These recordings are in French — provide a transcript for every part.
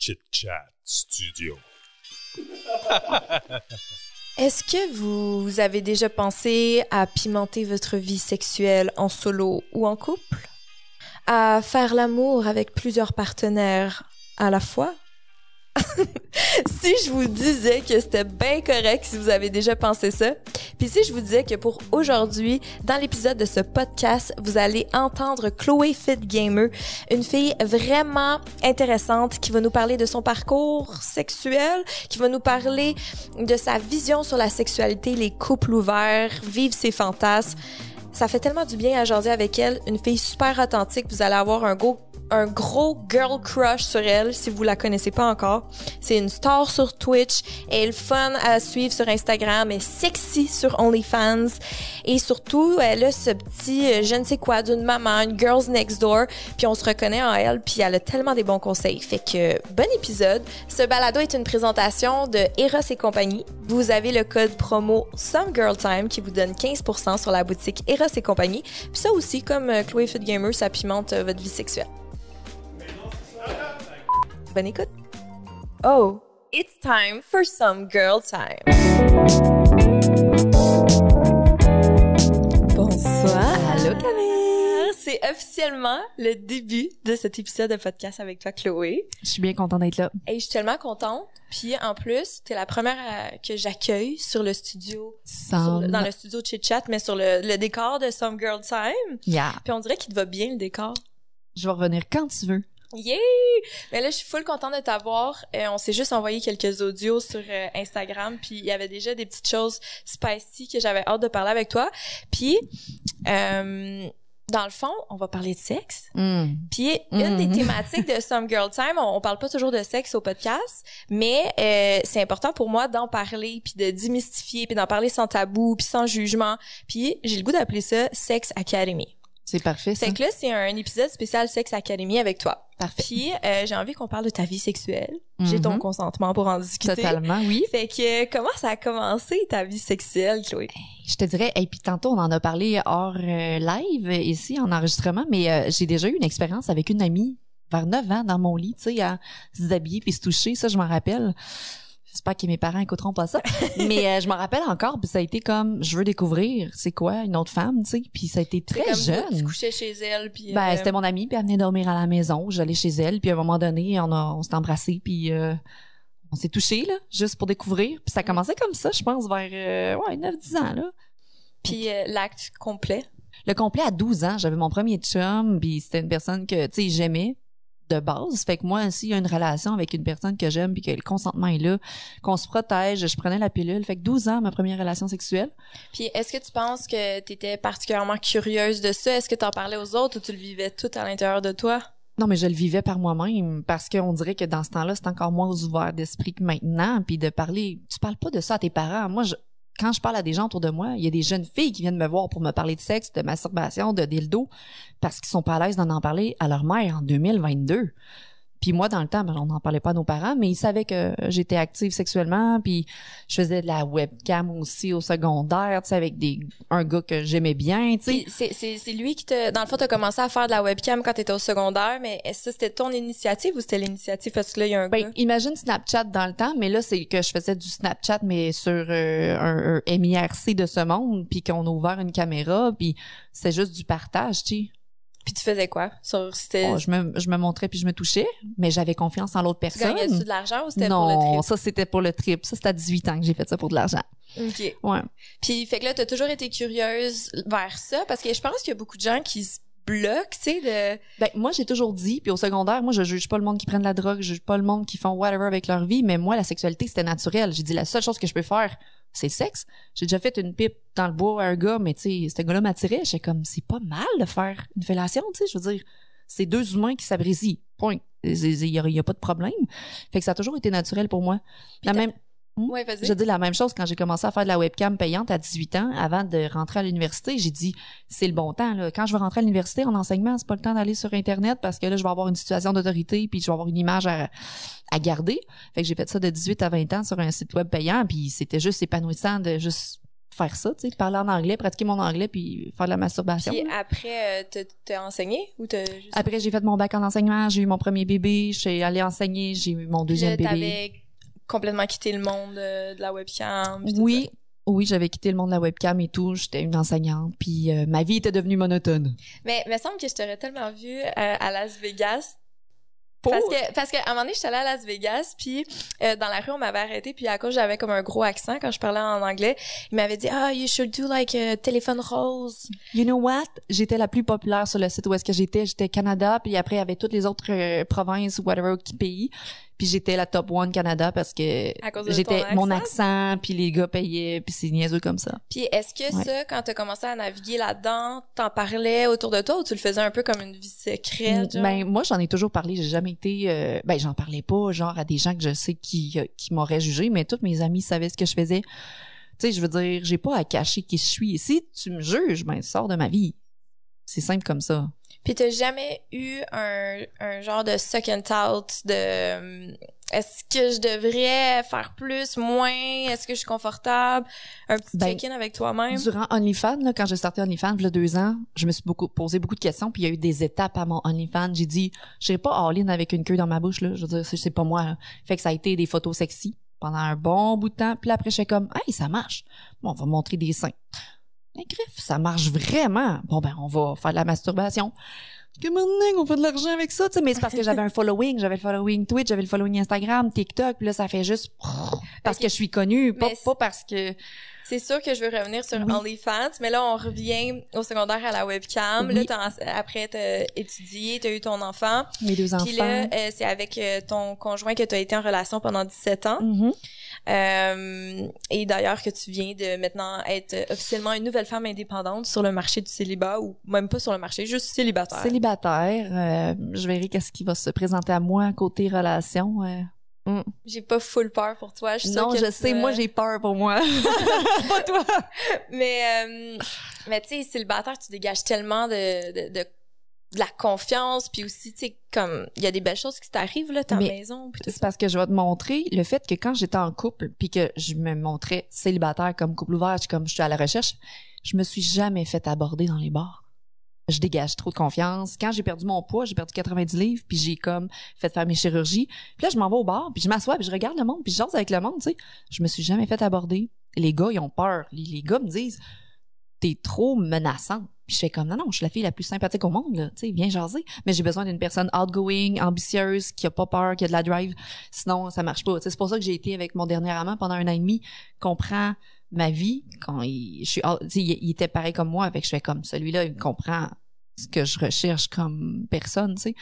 Chit Chat Studio. Est-ce que vous avez déjà pensé à pimenter votre vie sexuelle en solo ou en couple? À faire l'amour avec plusieurs partenaires à la fois? si je vous disais que c'était bien correct si vous avez déjà pensé ça, puis si je vous disais que pour aujourd'hui, dans l'épisode de ce podcast, vous allez entendre Chloé Fit Gamer, une fille vraiment intéressante qui va nous parler de son parcours sexuel, qui va nous parler de sa vision sur la sexualité, les couples ouverts, vivre ses fantasmes. Ça fait tellement du bien à jaser avec elle, une fille super authentique, vous allez avoir un gros un gros girl crush sur elle si vous la connaissez pas encore. C'est une star sur Twitch, elle est fun à suivre sur Instagram, est sexy sur OnlyFans et surtout elle a ce petit euh, je ne sais quoi d'une maman, une girls next door, puis on se reconnaît en elle puis elle a tellement des bons conseils. Fait que bon épisode. Ce balado est une présentation de Eros et compagnie. Vous avez le code promo Some Girl Time qui vous donne 15% sur la boutique Eros et compagnie. Puis ça aussi comme euh, Chloé Fit Gamer, ça pimente euh, votre vie sexuelle. Bonne écoute. Oh, it's time for some girl time. Bonsoir. Allô, Camille. C'est officiellement le début de cet épisode de podcast avec toi, Chloé. Je suis bien contente d'être là. Et je suis tellement contente. Puis en plus, t'es la première à- que j'accueille sur le studio, sur dans le studio Chit Chat, mais sur le, le décor de Some Girl Time. Yeah. Puis on dirait qu'il te va bien le décor. Je vais revenir quand tu veux. Yay! Mais là, je suis full contente de t'avoir. Euh, on s'est juste envoyé quelques audios sur euh, Instagram, puis il y avait déjà des petites choses spicy que j'avais hâte de parler avec toi. Puis, euh, dans le fond, on va parler de sexe. Mm. Puis une des Mhm. thématiques de Some Girl Time, on, on parle pas toujours de sexe au podcast, mais euh, c'est important pour moi d'en parler, puis de démystifier, puis d'en parler sans tabou, puis sans jugement. Puis j'ai le goût d'appeler ça Sex Academy. C'est parfait, ça. Fait que là, c'est un épisode spécial Sex Academy avec toi. Parfait. Puis euh, j'ai envie qu'on parle de ta vie sexuelle. J'ai ton Mhm. consentement pour en discuter. Totalement, oui. Fait que euh, comment ça a commencé ta vie sexuelle, Chloé? Je te dirais, et puis tantôt, on en a parlé hors euh, live ici, en enregistrement, mais j'ai déjà eu une expérience avec une amie vers 9 ans dans mon lit, tu sais, à se déshabiller puis se toucher, ça, je m'en rappelle. J'espère que mes parents écouteront pas ça. mais euh, je m'en rappelle encore, puis ça a été comme, je veux découvrir, c'est quoi, une autre femme, tu sais, puis ça a été très comme toi, Tu jeune. couchais chez elle, puis... Ben, euh, c'était mon amie, puis elle venait dormir à la maison. J'allais chez elle, puis à un moment donné, on, a, on s'est embrassés, puis euh, on s'est touchés, là, juste pour découvrir. Puis ça commençait comme ça, je pense, vers ouais, 9-10 ans, là. Puis l'acte complet? Le complet à 12 ans, j'avais mon premier chum, puis c'était une personne que, tu sais, j'aimais de base. Fait que moi, s'il y a une relation avec une personne que j'aime, puis que le consentement est là, qu'on se protège, je prenais la pilule. Fait que 12 ans, ma première relation sexuelle. Puis est-ce que tu penses que tu étais particulièrement curieuse de ça? Est-ce que tu en parlais aux autres ou tu le vivais tout à l'intérieur de toi? Non, mais je le vivais par moi-même parce qu'on dirait que dans ce temps-là, c'est encore moins ouvert d'esprit que maintenant. Puis de parler, tu parles pas de ça à tes parents. Moi, je, quand je parle à des gens autour de moi, il y a des jeunes filles qui viennent me voir pour me parler de sexe, de masturbation, de dildo, parce qu'ils sont pas à l'aise d'en en parler à leur mère en 2022. Puis moi, dans le temps, ben, on n'en parlait pas à nos parents, mais ils savaient que j'étais active sexuellement, puis je faisais de la webcam aussi au secondaire, tu sais, avec des un gars que j'aimais bien, tu sais. C'est c'est c'est lui qui te dans le fond t'as commencé à faire de la webcam quand t'étais au secondaire, mais est-ce que c'était ton initiative ou c'était l'initiative? Parce que là il y a un Ben, gars? imagine Snapchat dans le temps, mais là, c'est que je faisais du Snapchat, mais sur euh, un, un MIRC de ce monde, puis qu'on a ouvert une caméra, puis c'est juste du partage, tu sais. Puis tu faisais quoi? Sur Oh, je, me, je me montrais puis je me touchais, mais j'avais confiance en l'autre tu personne. de l'argent ou c'était pour le Non, ça, c'était pour le trip. Ça, c'était à 18 ans que j'ai fait ça pour de l'argent. OK. Ouais. Puis fait que là t'as toujours été curieuse vers ça parce que je pense qu'il y a beaucoup de gens qui se bloquent, tu sais de Ben, moi, j'ai toujours dit, puis au secondaire, moi, je juge pas le monde qui prennent de la drogue, je juge pas le monde qui font whatever avec leur vie, mais moi, la sexualité, c'était naturel. J'ai dit, la seule chose que je peux faire, c'est sexe. J'ai déjà fait une pipe dans le bois à un gars, mais tu sais, ce gars-là m'attirait. J'étais comme, c'est pas mal de faire une fellation, tu sais, je veux dire, c'est deux humains qui s'abrésient. Point. Il y, a, a pas de problème. Fait que ça a toujours été naturel pour moi. La même, Ouais, vas-y. je dis la même chose quand j'ai commencé à faire de la webcam payante à 18 ans, avant de rentrer à l'université. J'ai dit, c'est le bon temps. Là. Quand je vais rentrer à l'université en enseignement, c'est pas le temps d'aller sur Internet parce que là, je vais avoir une situation d'autorité puis je vais avoir une image à, à garder. Fait que j'ai fait ça de 18 à 20 ans sur un site web payant puis c'était juste épanouissant de juste faire ça, tu sais, parler en anglais, pratiquer mon anglais, puis faire de la masturbation. Puis après, euh, t'as- t'as enseigné ou t'as juste... Après, j'ai fait mon bac en enseignement, j'ai eu mon premier bébé, je suis allée enseigner, j'ai eu mon deuxième Là, bébé. Complètement quitté le monde euh, de la webcam. Oui, oui, j'avais quitté le monde de la webcam et tout, j'étais une enseignante, puis euh, ma vie était devenue monotone. Mais il me semble que je t'aurais tellement vu euh, à Las Vegas. Pour- Parce que, parce qu'à un moment donné, j'étais allée à Las Vegas, puis euh, dans la rue, on m'avait arrêté, puis à cause j'avais comme un gros accent quand je parlais en anglais, il m'avait dit « Ah, you should do like a téléphone rose. You know what? J'étais la plus populaire sur le site où est-ce que j'étais. J'étais Canada, puis après, il y avait toutes les autres euh, provinces ou whatever pays. Puis j'étais la top one Canada parce que j'étais mon accent? puis les gars payaient, puis c'est niaiseux comme ça. » Puis est-ce que Ouais. ça, quand t'as commencé à naviguer là-dedans, t'en parlais autour de toi ou tu le faisais un peu comme une vie secrète? genre? Ben moi j'en ai toujours parlé, j'ai jamais été euh, ben j'en parlais pas genre à des gens que je sais qui euh, qui m'auraient jugé, mais tous mes amis savaient ce que je faisais. Tu sais, je veux dire, j'ai pas à cacher qui je suis. Si tu me juges, ben sors de ma vie. C'est simple comme ça. Puis t'as jamais eu un, un genre de second thought de euh, est-ce que je devrais faire plus, moins, est-ce que je suis confortable, un petit Ben, check-in avec toi-même? Durant OnlyFans, là, quand j'ai starté OnlyFans, il y a deux ans, je me suis beaucoup posé beaucoup de questions, puis il y a eu des étapes à mon OnlyFans. J'ai dit, je pas all-in avec une queue dans ma bouche, là. Je veux dire, c'est- c'est pas moi, là. Fait que ça a été des photos sexy pendant un bon bout de temps. Puis là, après, j'étais comme, hey, ça marche. Bon, on va montrer des seins. Mais griffe, ça marche vraiment. Bon, ben, on va faire de la masturbation. Que maintenant, on fait de l'argent avec ça, tu sais. Mais c'est parce que j'avais un following. J'avais le following Twitch, j'avais le following Instagram, TikTok. Puis là, ça fait juste parce que je suis connue, pas parce que... C'est sûr que je veux revenir sur Oui. OnlyFans, mais là, on revient au secondaire à la webcam. Là, Oui. t'as- après, t'as étudié, t'as eu ton enfant. Mes deux enfants. Puis là, euh, c'est avec euh, ton conjoint que t'as été en relation pendant 17 ans. Mhm. Euh, et d'ailleurs que tu viens de maintenant être officiellement une nouvelle femme indépendante sur le marché du célibat ou même pas sur le marché, juste célibataire. Célibataire, je verrai qu'est-ce qui va se présenter à moi côté relation. Euh. J'ai pas full peur pour toi. Je suis sûre Non, je sais, euh, moi j'ai peur pour moi. pas toi. Mais euh, mais tu sais, célibataire, tu dégages tellement de de, de de la confiance puis aussi tu sais comme il y a des belles choses qui t'arrivent là ta Mais maison C'est parce que je vais te montrer le fait que quand j'étais en couple puis que je me montrais célibataire comme couple ouvert, comme je suis à la recherche, je me suis jamais fait aborder dans les bars. Je dégage trop de confiance. Quand j'ai perdu mon poids, j'ai perdu 90 livres, puis j'ai comme fait faire mes chirurgies. Puis là, je m'en vais au bar, puis je m'assois, puis je regarde le monde, puis je jase avec le monde, tu sais. Je me suis jamais fait aborder. Les gars, ils ont peur. Les, gars me disent t'es trop menaçante. Puis je fais comme non non, je suis la fille la plus sympathique au monde là, tu sais, viens jaser. Mais j'ai besoin d'une personne outgoing, ambitieuse, qui a pas peur, qui a de la drive. Sinon ça marche pas. C'est pour ça que j'ai été avec mon dernier amant pendant un an et demi, comprend ma vie quand il, je suis, il, il était pareil comme moi, avec je fais comme celui-là, il comprend ce que je recherche comme personne, tu sais.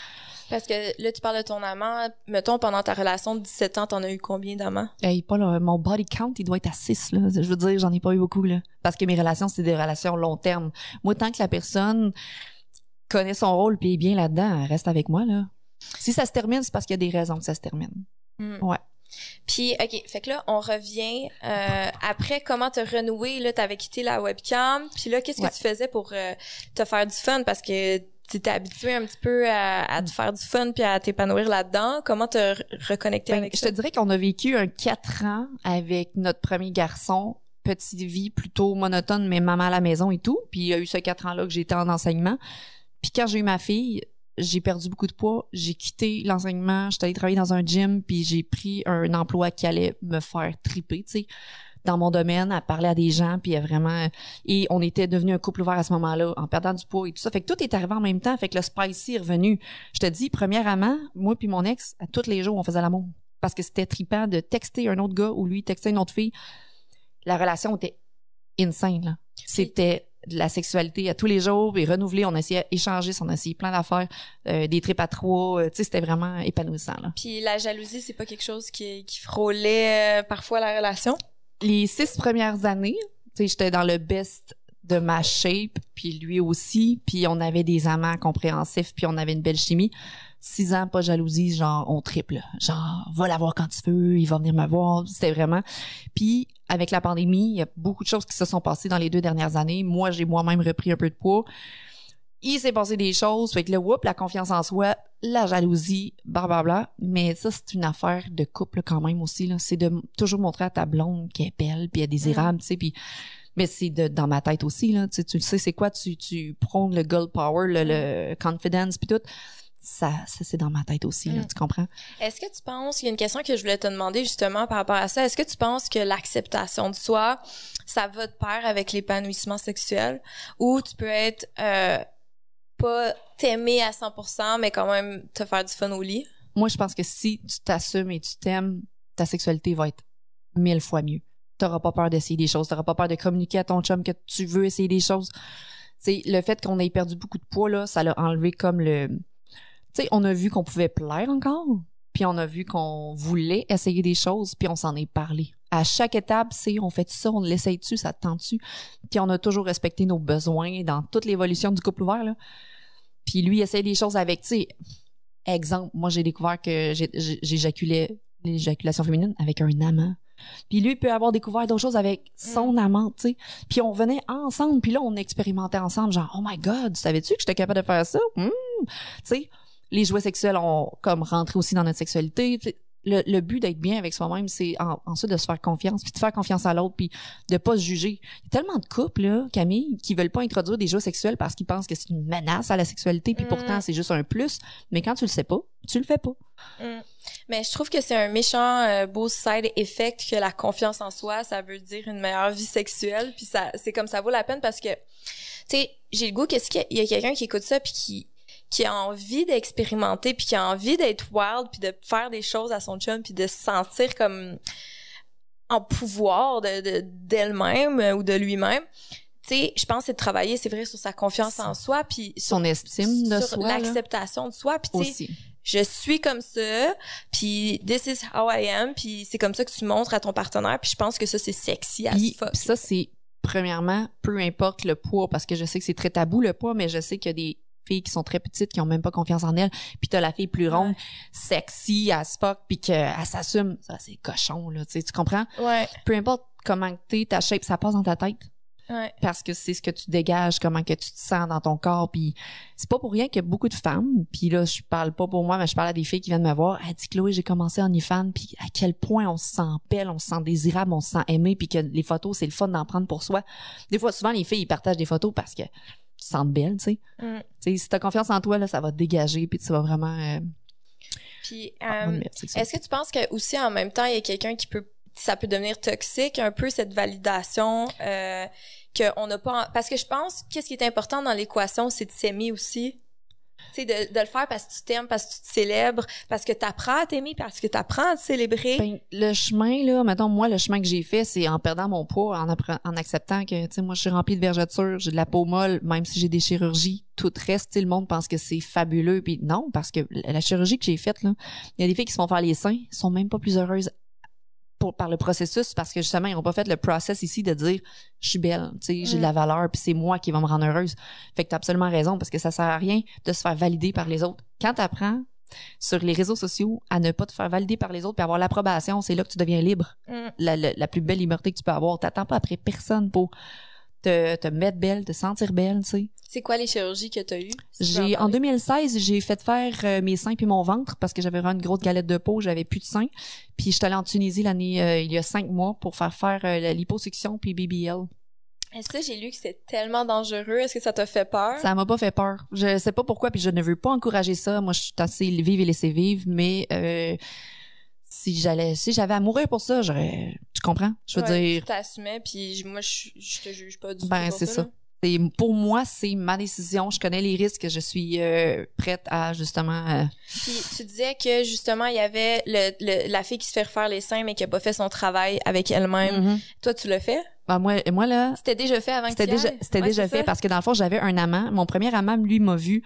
Parce que là tu parles de ton amant, mettons pendant ta relation de 17 ans, t'en as eu combien d'amants? Hey, pas là, mon body count, il doit être à 6, là. Je veux dire, j'en ai pas eu beaucoup, là. Parce que mes relations, c'est des relations long terme. Moi, tant que la personne connaît son rôle puis est bien là-dedans, elle reste avec moi, là. Si ça se termine, c'est parce qu'il y a des raisons que ça se termine. Hmm. Ouais. Puis, OK, fait que là, on revient. euh, après, comment te renouer? Là, t'avais quitté la webcam. Puis là, qu'est-ce Ouais. que tu faisais pour euh, te faire du fun? Parce que tu étais habitué un petit peu à, à te faire du fun puis à t'épanouir là-dedans. Comment te re- reconnecter Ben, avec je ça? te dirais qu'on a vécu un 4 ans avec notre premier garçon. Petite vie plutôt monotone, mais maman à la maison et tout. Puis il y a eu ce 4 ans-là que j'étais en enseignement. Puis quand j'ai eu ma fille, j'ai perdu beaucoup de poids. J'ai quitté l'enseignement. J'étais allée travailler dans un gym. Puis j'ai pris un emploi qui allait me faire triper, tu sais dans mon domaine, à parler à des gens, puis à vraiment... Et on était devenu un couple ouvert à ce moment-là, en perdant du poids et tout ça. Fait que tout est arrivé en même temps, fait que le spicy est revenu. Je te dis, premièrement, moi puis mon ex, à tous les jours, on faisait l'amour. Parce que c'était trippant de texter un autre gars ou lui texter une autre fille. La relation était insane, là. C'était de la sexualité à tous les jours et renouvelé. On essayait d'échanger, on essayait plein d'affaires, euh, des trips à trois. euh, tu sais, c'était vraiment épanouissant, là. Puis la jalousie, c'est pas quelque chose qui, qui frôlait euh, parfois la relation? les six premières années, tu sais, j'étais dans le best de ma shape, puis lui aussi, puis on avait des amants compréhensifs, puis on avait une belle chimie. Six ans, pas jalousie, genre on triple, genre va la voir quand tu veux, il va venir me voir, c'était vraiment. Puis avec la pandémie, il y a beaucoup de choses qui se sont passées dans les deux dernières années. Moi, j'ai moi-même repris un peu de poids. Il s'est passé des choses, fait que là, whoop, la confiance en soi, la jalousie, blablabla. Mais ça, c'est une affaire de couple quand même aussi, là. C'est de toujours montrer à ta blonde qu'elle est belle, puis elle est désirable, tu sais, puis Mais c'est dans ma tête aussi, là. Tu, le sais, c'est quoi? Tu, tu prends le gold power, le, le confidence, puis tout. Ça, ça c'est dans ma tête aussi, là. Mm. Tu comprends? Est-ce que tu penses, il y a une question que je voulais te demander justement par rapport à ça, est-ce que tu penses que l'acceptation de soi, ça va de pair avec l'épanouissement sexuel? Ou tu peux être euh, pas t'aimer à 100% mais quand même te faire du fun au lit? Moi, je pense que si tu t'assumes et tu t'aimes, ta sexualité va être mille fois mieux. T'auras pas peur d'essayer des choses. T'auras pas peur de communiquer à ton chum que tu veux essayer des choses. C'est le fait qu'on ait perdu beaucoup de poids là, ça l'a enlevé comme le. Tu sais, on a vu qu'on pouvait plaire encore, puis on a vu qu'on voulait essayer des choses, puis on s'en est parlé. À chaque étape, c'est on fait ça, on l'essaye-tu, ça te tente-tu, puis on a toujours respecté nos besoins dans toute l'évolution du couple ouvert là. Puis lui essaye des choses avec, tu sais, exemple, moi j'ai découvert que j'éjaculais l'éjaculation féminine avec un amant. Puis lui peut avoir découvert d'autres choses avec son amant, tu sais. Puis on venait ensemble, puis là on expérimentait ensemble, genre oh my god, savais-tu que j'étais capable de faire ça? Hmm. Tu sais, les jouets sexuels ont comme rentré aussi dans notre sexualité. Le, le but d'être bien avec soi-même, c'est en- ensuite de se faire confiance, puis de faire confiance à l'autre, puis de pas se juger. Il y a tellement de couples, là, Camille, qui veulent pas introduire des jouets sexuels parce qu'ils pensent que c'est une menace à la sexualité, puis Mm. pourtant c'est juste un plus. Mais quand tu le sais pas, tu le fais pas. Mm. Mais je trouve que c'est un méchant euh, beau side effect que la confiance en soi, ça veut dire une meilleure vie sexuelle, puis ça c'est comme ça vaut la peine parce que tu sais, j'ai le goût qu'est-ce qu'il y a, quelqu'un qui écoute ça puis qui qui a envie d'expérimenter puis qui a envie d'être wild puis de faire des choses à son chum puis de se sentir comme en pouvoir de de- d'elle-même euh, ou de lui-même. Tu sais, je pense que c'est de travailler, c'est vrai, sur sa confiance en soi puis Son estime de sur soi, l'acceptation de soi puis tu. Je suis comme ça, puis this is how I am, puis c'est comme ça que tu montres à ton partenaire, puis je pense que ça c'est sexy Puis, fuck. puis ça, c'est premièrement, peu importe le poids, parce que je sais que c'est très tabou le poids, mais je sais qu'il y a des filles qui sont très petites, qui ont même pas confiance en elles, puis t'as la fille plus ronde, Ouais. sexy, as fuck, puis qu'elle s'assume. Ça, c'est cochon, là, tu sais, tu comprends? Ouais, Peu importe comment t'es, ta shape, ça passe dans ta tête. Ouais. parce que c'est ce que tu dégages, comment que tu te sens dans ton corps. Puis c'est pas pour rien que beaucoup de femmes, puis là je parle pas pour moi, mais je parle à des filles qui viennent me voir. Elle dit Chloé, j'ai commencé en fan, puis à quel point on se sent belle, on se sent désirable, on se sent aimé, puis que les photos c'est le fun d'en prendre pour soi. Des fois, souvent les filles ils partagent des photos parce que tu te sens belle, tu sais. Mm. Tu sais, si t'as confiance en toi là, ça va te dégager, puis tu vas vraiment. Euh, Puis euh, est-ce que tu penses que aussi en même temps il y a quelqu'un qui peut ça peut devenir toxique un peu cette validation euh, n'a pas parce que je pense qu'est-ce qui est important dans l'équation c'est de s'aimer aussi. Tu sais de, le faire parce que tu t'aimes parce que tu te célèbres parce que t'apprends à t'aimer parce que t'apprends à te célébrer. Ben, le chemin, là, mettons, moi, le chemin que j'ai fait, c'est en perdant mon poids, en, acceptant que, tu sais, moi, je suis remplie de vergetures, j'ai de la peau molle, même si j'ai des chirurgies, tout reste, tu le monde pense que c'est fabuleux, puis non, parce que la la chirurgie que j'ai faite, là, il y a des filles qui se font faire les seins, sont même pas plus heureuses pour, par le processus, parce que justement, ils ont pas fait le process ici de dire, je suis belle, tu sais, j'ai de la valeur, puis c'est moi qui va me rendre heureuse. Fait que t'as absolument raison, parce que ça sert à rien de se faire valider par les autres. Quand t'apprends sur les réseaux sociaux à ne pas te faire valider par les autres puis avoir l'approbation, c'est là que tu deviens libre. Mm. La, la, la plus belle liberté que tu peux avoir. T'attends pas après personne pour te, te mettre belle, te sentir belle, tu sais. c'est quoi les chirurgies que eues? Tu peux J'ai, en parler. 2016, j'ai fait faire euh, mes seins puis mon ventre parce que j'avais vraiment une grosse galette de peau, j'avais plus de seins. Puis j'étais allée en Tunisie l'année, euh, il y a cinq mois pour faire faire euh, la liposuction puis BBL. Et ça, j'ai lu que c'était tellement dangereux? Est-ce que ça t'a fait peur? Ça m'a pas fait peur. Je sais pas pourquoi, puis je ne veux pas encourager ça. Moi, je suis assez vivre et laisser vivre, mais euh, si j'allais, si j'avais à mourir pour ça, j'aurais. Tu comprends? Je veux Ouais, dire, Tu t'assumais, puis moi, je, je te juge pas du tout. ben c'est ça. C'est pour moi, c'est ma décision. Je connais les risques. Je suis euh, prête à justement. euh, Puis tu disais que justement, il y avait le, le- la fille qui se fait refaire les seins, mais qui a pas fait son travail avec elle-même. mhm. Toi, tu l'as fait? Ben, moi, moi là, C'était déjà fait avant que C'était y déjà, c'était Ouais, déjà fait ça. parce que dans le fond, j'avais un amant. Mon premier amant, lui, m'a vu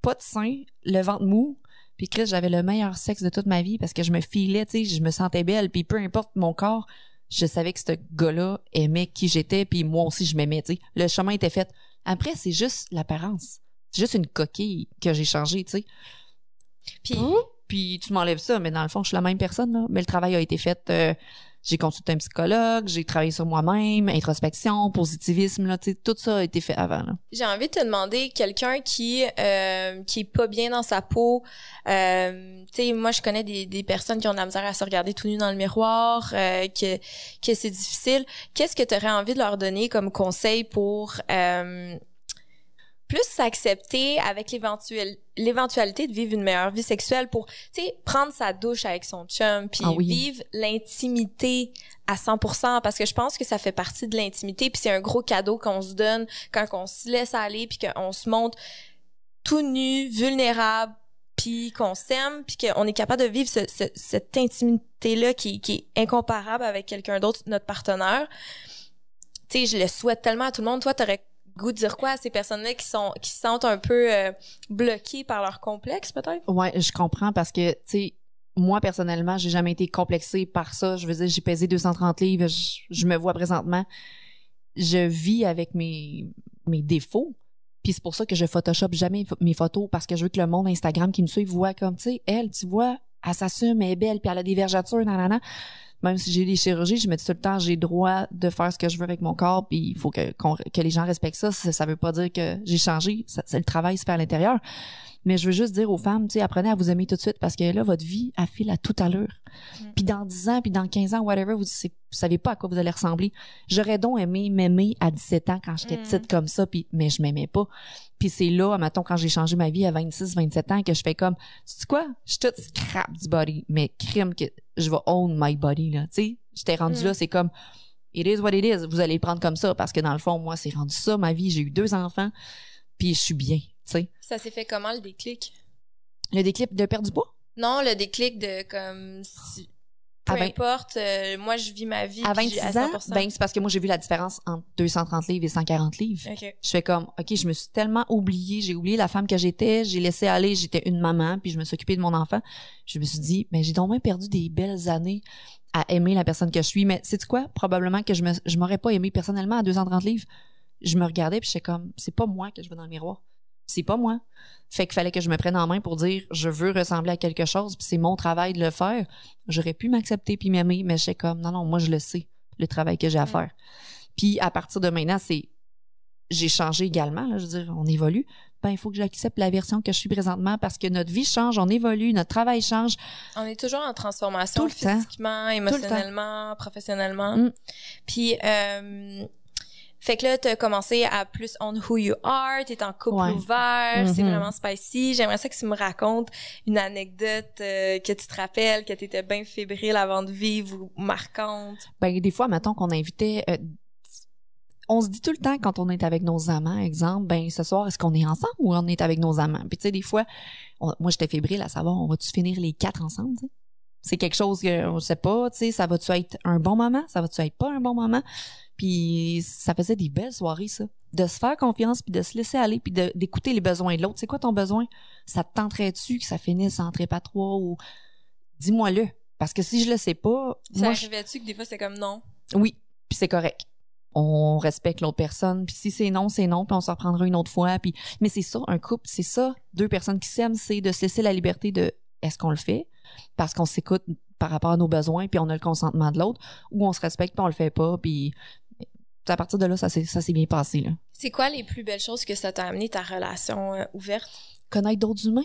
pas de sein, le ventre mou. Puis Chris, j'avais le meilleur sexe de toute ma vie parce que je me filais, tu sais, je me sentais belle. Puis peu importe mon corps, je savais que ce gars-là aimait qui j'étais. Puis moi aussi, je m'aimais, tu sais. Le chemin était fait. Après, c'est juste l'apparence. C'est juste une coquille que j'ai changée, tu sais. Puis, Puis tu m'enlèves ça, mais dans le fond, je suis la même personne, là. Mais le travail a été fait. euh, J'ai consulté un psychologue, j'ai travaillé sur moi-même, introspection, positivisme, là, tout ça a été fait avant. J'ai envie de te demander quelqu'un qui euh, qui est pas bien dans sa peau. Euh, tu sais, moi je connais des, des personnes qui ont de la misère à se regarder tout nu dans le miroir, euh, que que c'est difficile. Qu'est-ce que tu aurais envie de leur donner comme conseil pour euh, plus s'accepter avec l'éventuel l'éventualité de vivre une meilleure vie sexuelle pour tu sais prendre sa douche avec son chum puis Ah oui. vivre l'intimité à 100% parce que je pense que ça fait partie de l'intimité puis c'est un gros cadeau qu'on se donne quand on se laisse aller puis qu'on se montre tout nu, vulnérable puis qu'on s'aime puis qu'on est capable de vivre ce- ce- cette intimité là qui, qui est incomparable avec quelqu'un d'autre notre partenaire tu sais je le souhaite tellement à tout le monde toi t'aurais goût de dire quoi à ces personnes-là qui sont qui se sentent un peu euh, bloquées par leur complexe peut-être? Ouais, je comprends parce que, tu sais, moi, personnellement, j'ai jamais été complexée par ça. Je veux dire, j'ai pesé 230 livres. Je, me vois présentement. Je vis avec mes, mes défauts. Puis c'est pour ça que je photoshop jamais mes photos parce que je veux que le monde Instagram qui me suit voit comme, tu sais, elle, tu vois, elle s'assume, elle est belle, puis elle a des vergetures, nanana. Même si j'ai des chirurgies, je me dis tout le temps, j'ai le droit de faire ce que je veux avec mon corps, puis il faut que, que les gens respectent ça. ça. Ça veut pas dire que j'ai changé. Ça, c'est le travail se fait à l'intérieur. Mais je veux juste dire aux femmes, tu sais, apprenez à vous aimer tout de suite parce que là, votre vie, elle file à toute allure. Mm. Puis dans 10 ans, puis dans 15 ans, whatever, vous, vous savez pas à quoi vous allez ressembler. J'aurais donc aimé m'aimer à 17 ans quand j'étais Mm. petite comme ça, puis mais je m'aimais pas. Puis c'est là, mettons, quand j'ai changé ma vie à 26, 27 ans, que je fais comme, tu quoi? Je suis toute scrap du body, mais crime que je vais own my body, là. Tu sais, j'étais rendue Mm. là, c'est comme, it is what it is. Vous allez le prendre comme ça parce que dans le fond, moi, c'est rendu ça, ma vie. J'ai eu deux enfants, puis je suis bien, tu sais. ça s'est fait comment le déclic? Le déclip de perdre du poids? non le déclic de comme si peu Ah ben- importe euh, moi je vis ma vie À puis j'ai- 26 ans, 100%. ben, c'est parce que moi, j'ai vu la différence entre 230 livres et 140 livres. OK. Je fais comme, OK, je me suis tellement oubliée, j'ai oublié la femme que j'étais, j'ai laissé aller, j'étais une maman, puis je me suis occupée de mon enfant. Je me suis dit, mais j'ai donc bien perdu des belles années à aimer la personne que je suis. Mais c'est quoi? Probablement que je me, je m'aurais pas aimé personnellement à 230 livres. Je me regardais puis j'étais comme, c'est pas moi que je veux dans le miroir. C'est pas moi. Fait qu'il fallait que je me prenne en main pour dire, je veux ressembler à quelque chose, puis c'est mon travail de le faire. J'aurais pu m'accepter puis m'aimer, mais j'étais comme, non, non, moi je le sais, le travail que j'ai à Mm. faire. Puis à partir de maintenant, c'est j'ai changé également, là, je veux dire, on évolue. Ben, il faut que j'accepte la version que je suis présentement parce que notre vie change, on évolue, notre travail change. on est toujours en transformation Tout le temps. physiquement émotionnellement professionnellement Mm. puis euh, fait que là t'as commencé à plus on who you are t'es en couple Ouais. ouvert c'est Mhm. vraiment spicy j'aimerais ça que tu me racontes une anecdote euh, que tu te rappelles que t'étais bien fébrile avant de vivre ou marquante Ben, des fois, mettons qu'on invitait, euh, on se dit tout le temps quand on est avec nos amants, exemple, ben, ce soir, est-ce qu'on est ensemble ou on est avec nos amants? Puis, tu sais, des fois, on- moi, j'étais fébrile à savoir, on va-tu finir les quatre ensemble? C'est quelque chose qu'on sait pas, tu sais, ça va-tu être un bon moment? Ça va-tu être pas un bon moment? Puis, ça faisait des belles soirées, ça. De se faire confiance, puis de se laisser aller, puis d'écouter les besoins de l'autre. C'est quoi ton besoin? Ça te tenterait-tu que ça finisse en trépatoire ou... Dis-moi-le. Parce que si je le sais pas, ça moi, je- arrivait-tu que des fois c'est comme non? Oui, puis c'est correct. On respecte l'autre personne, puis si c'est non, c'est non, puis on s'en reprendra une autre fois. Puis mais c'est ça, un couple, c'est ça. Deux personnes qui s'aiment, c'est de se laisser la liberté de est-ce qu'on le fait? Parce qu'on s'écoute par rapport à nos besoins, puis on a le consentement de l'autre, ou on se respecte, puis on le fait pas, puis à partir de là, ça s'est bien passé là. c'est quoi les plus belles choses que ça t'a amené ta relation euh, ouverte? Connaître d'autres humains.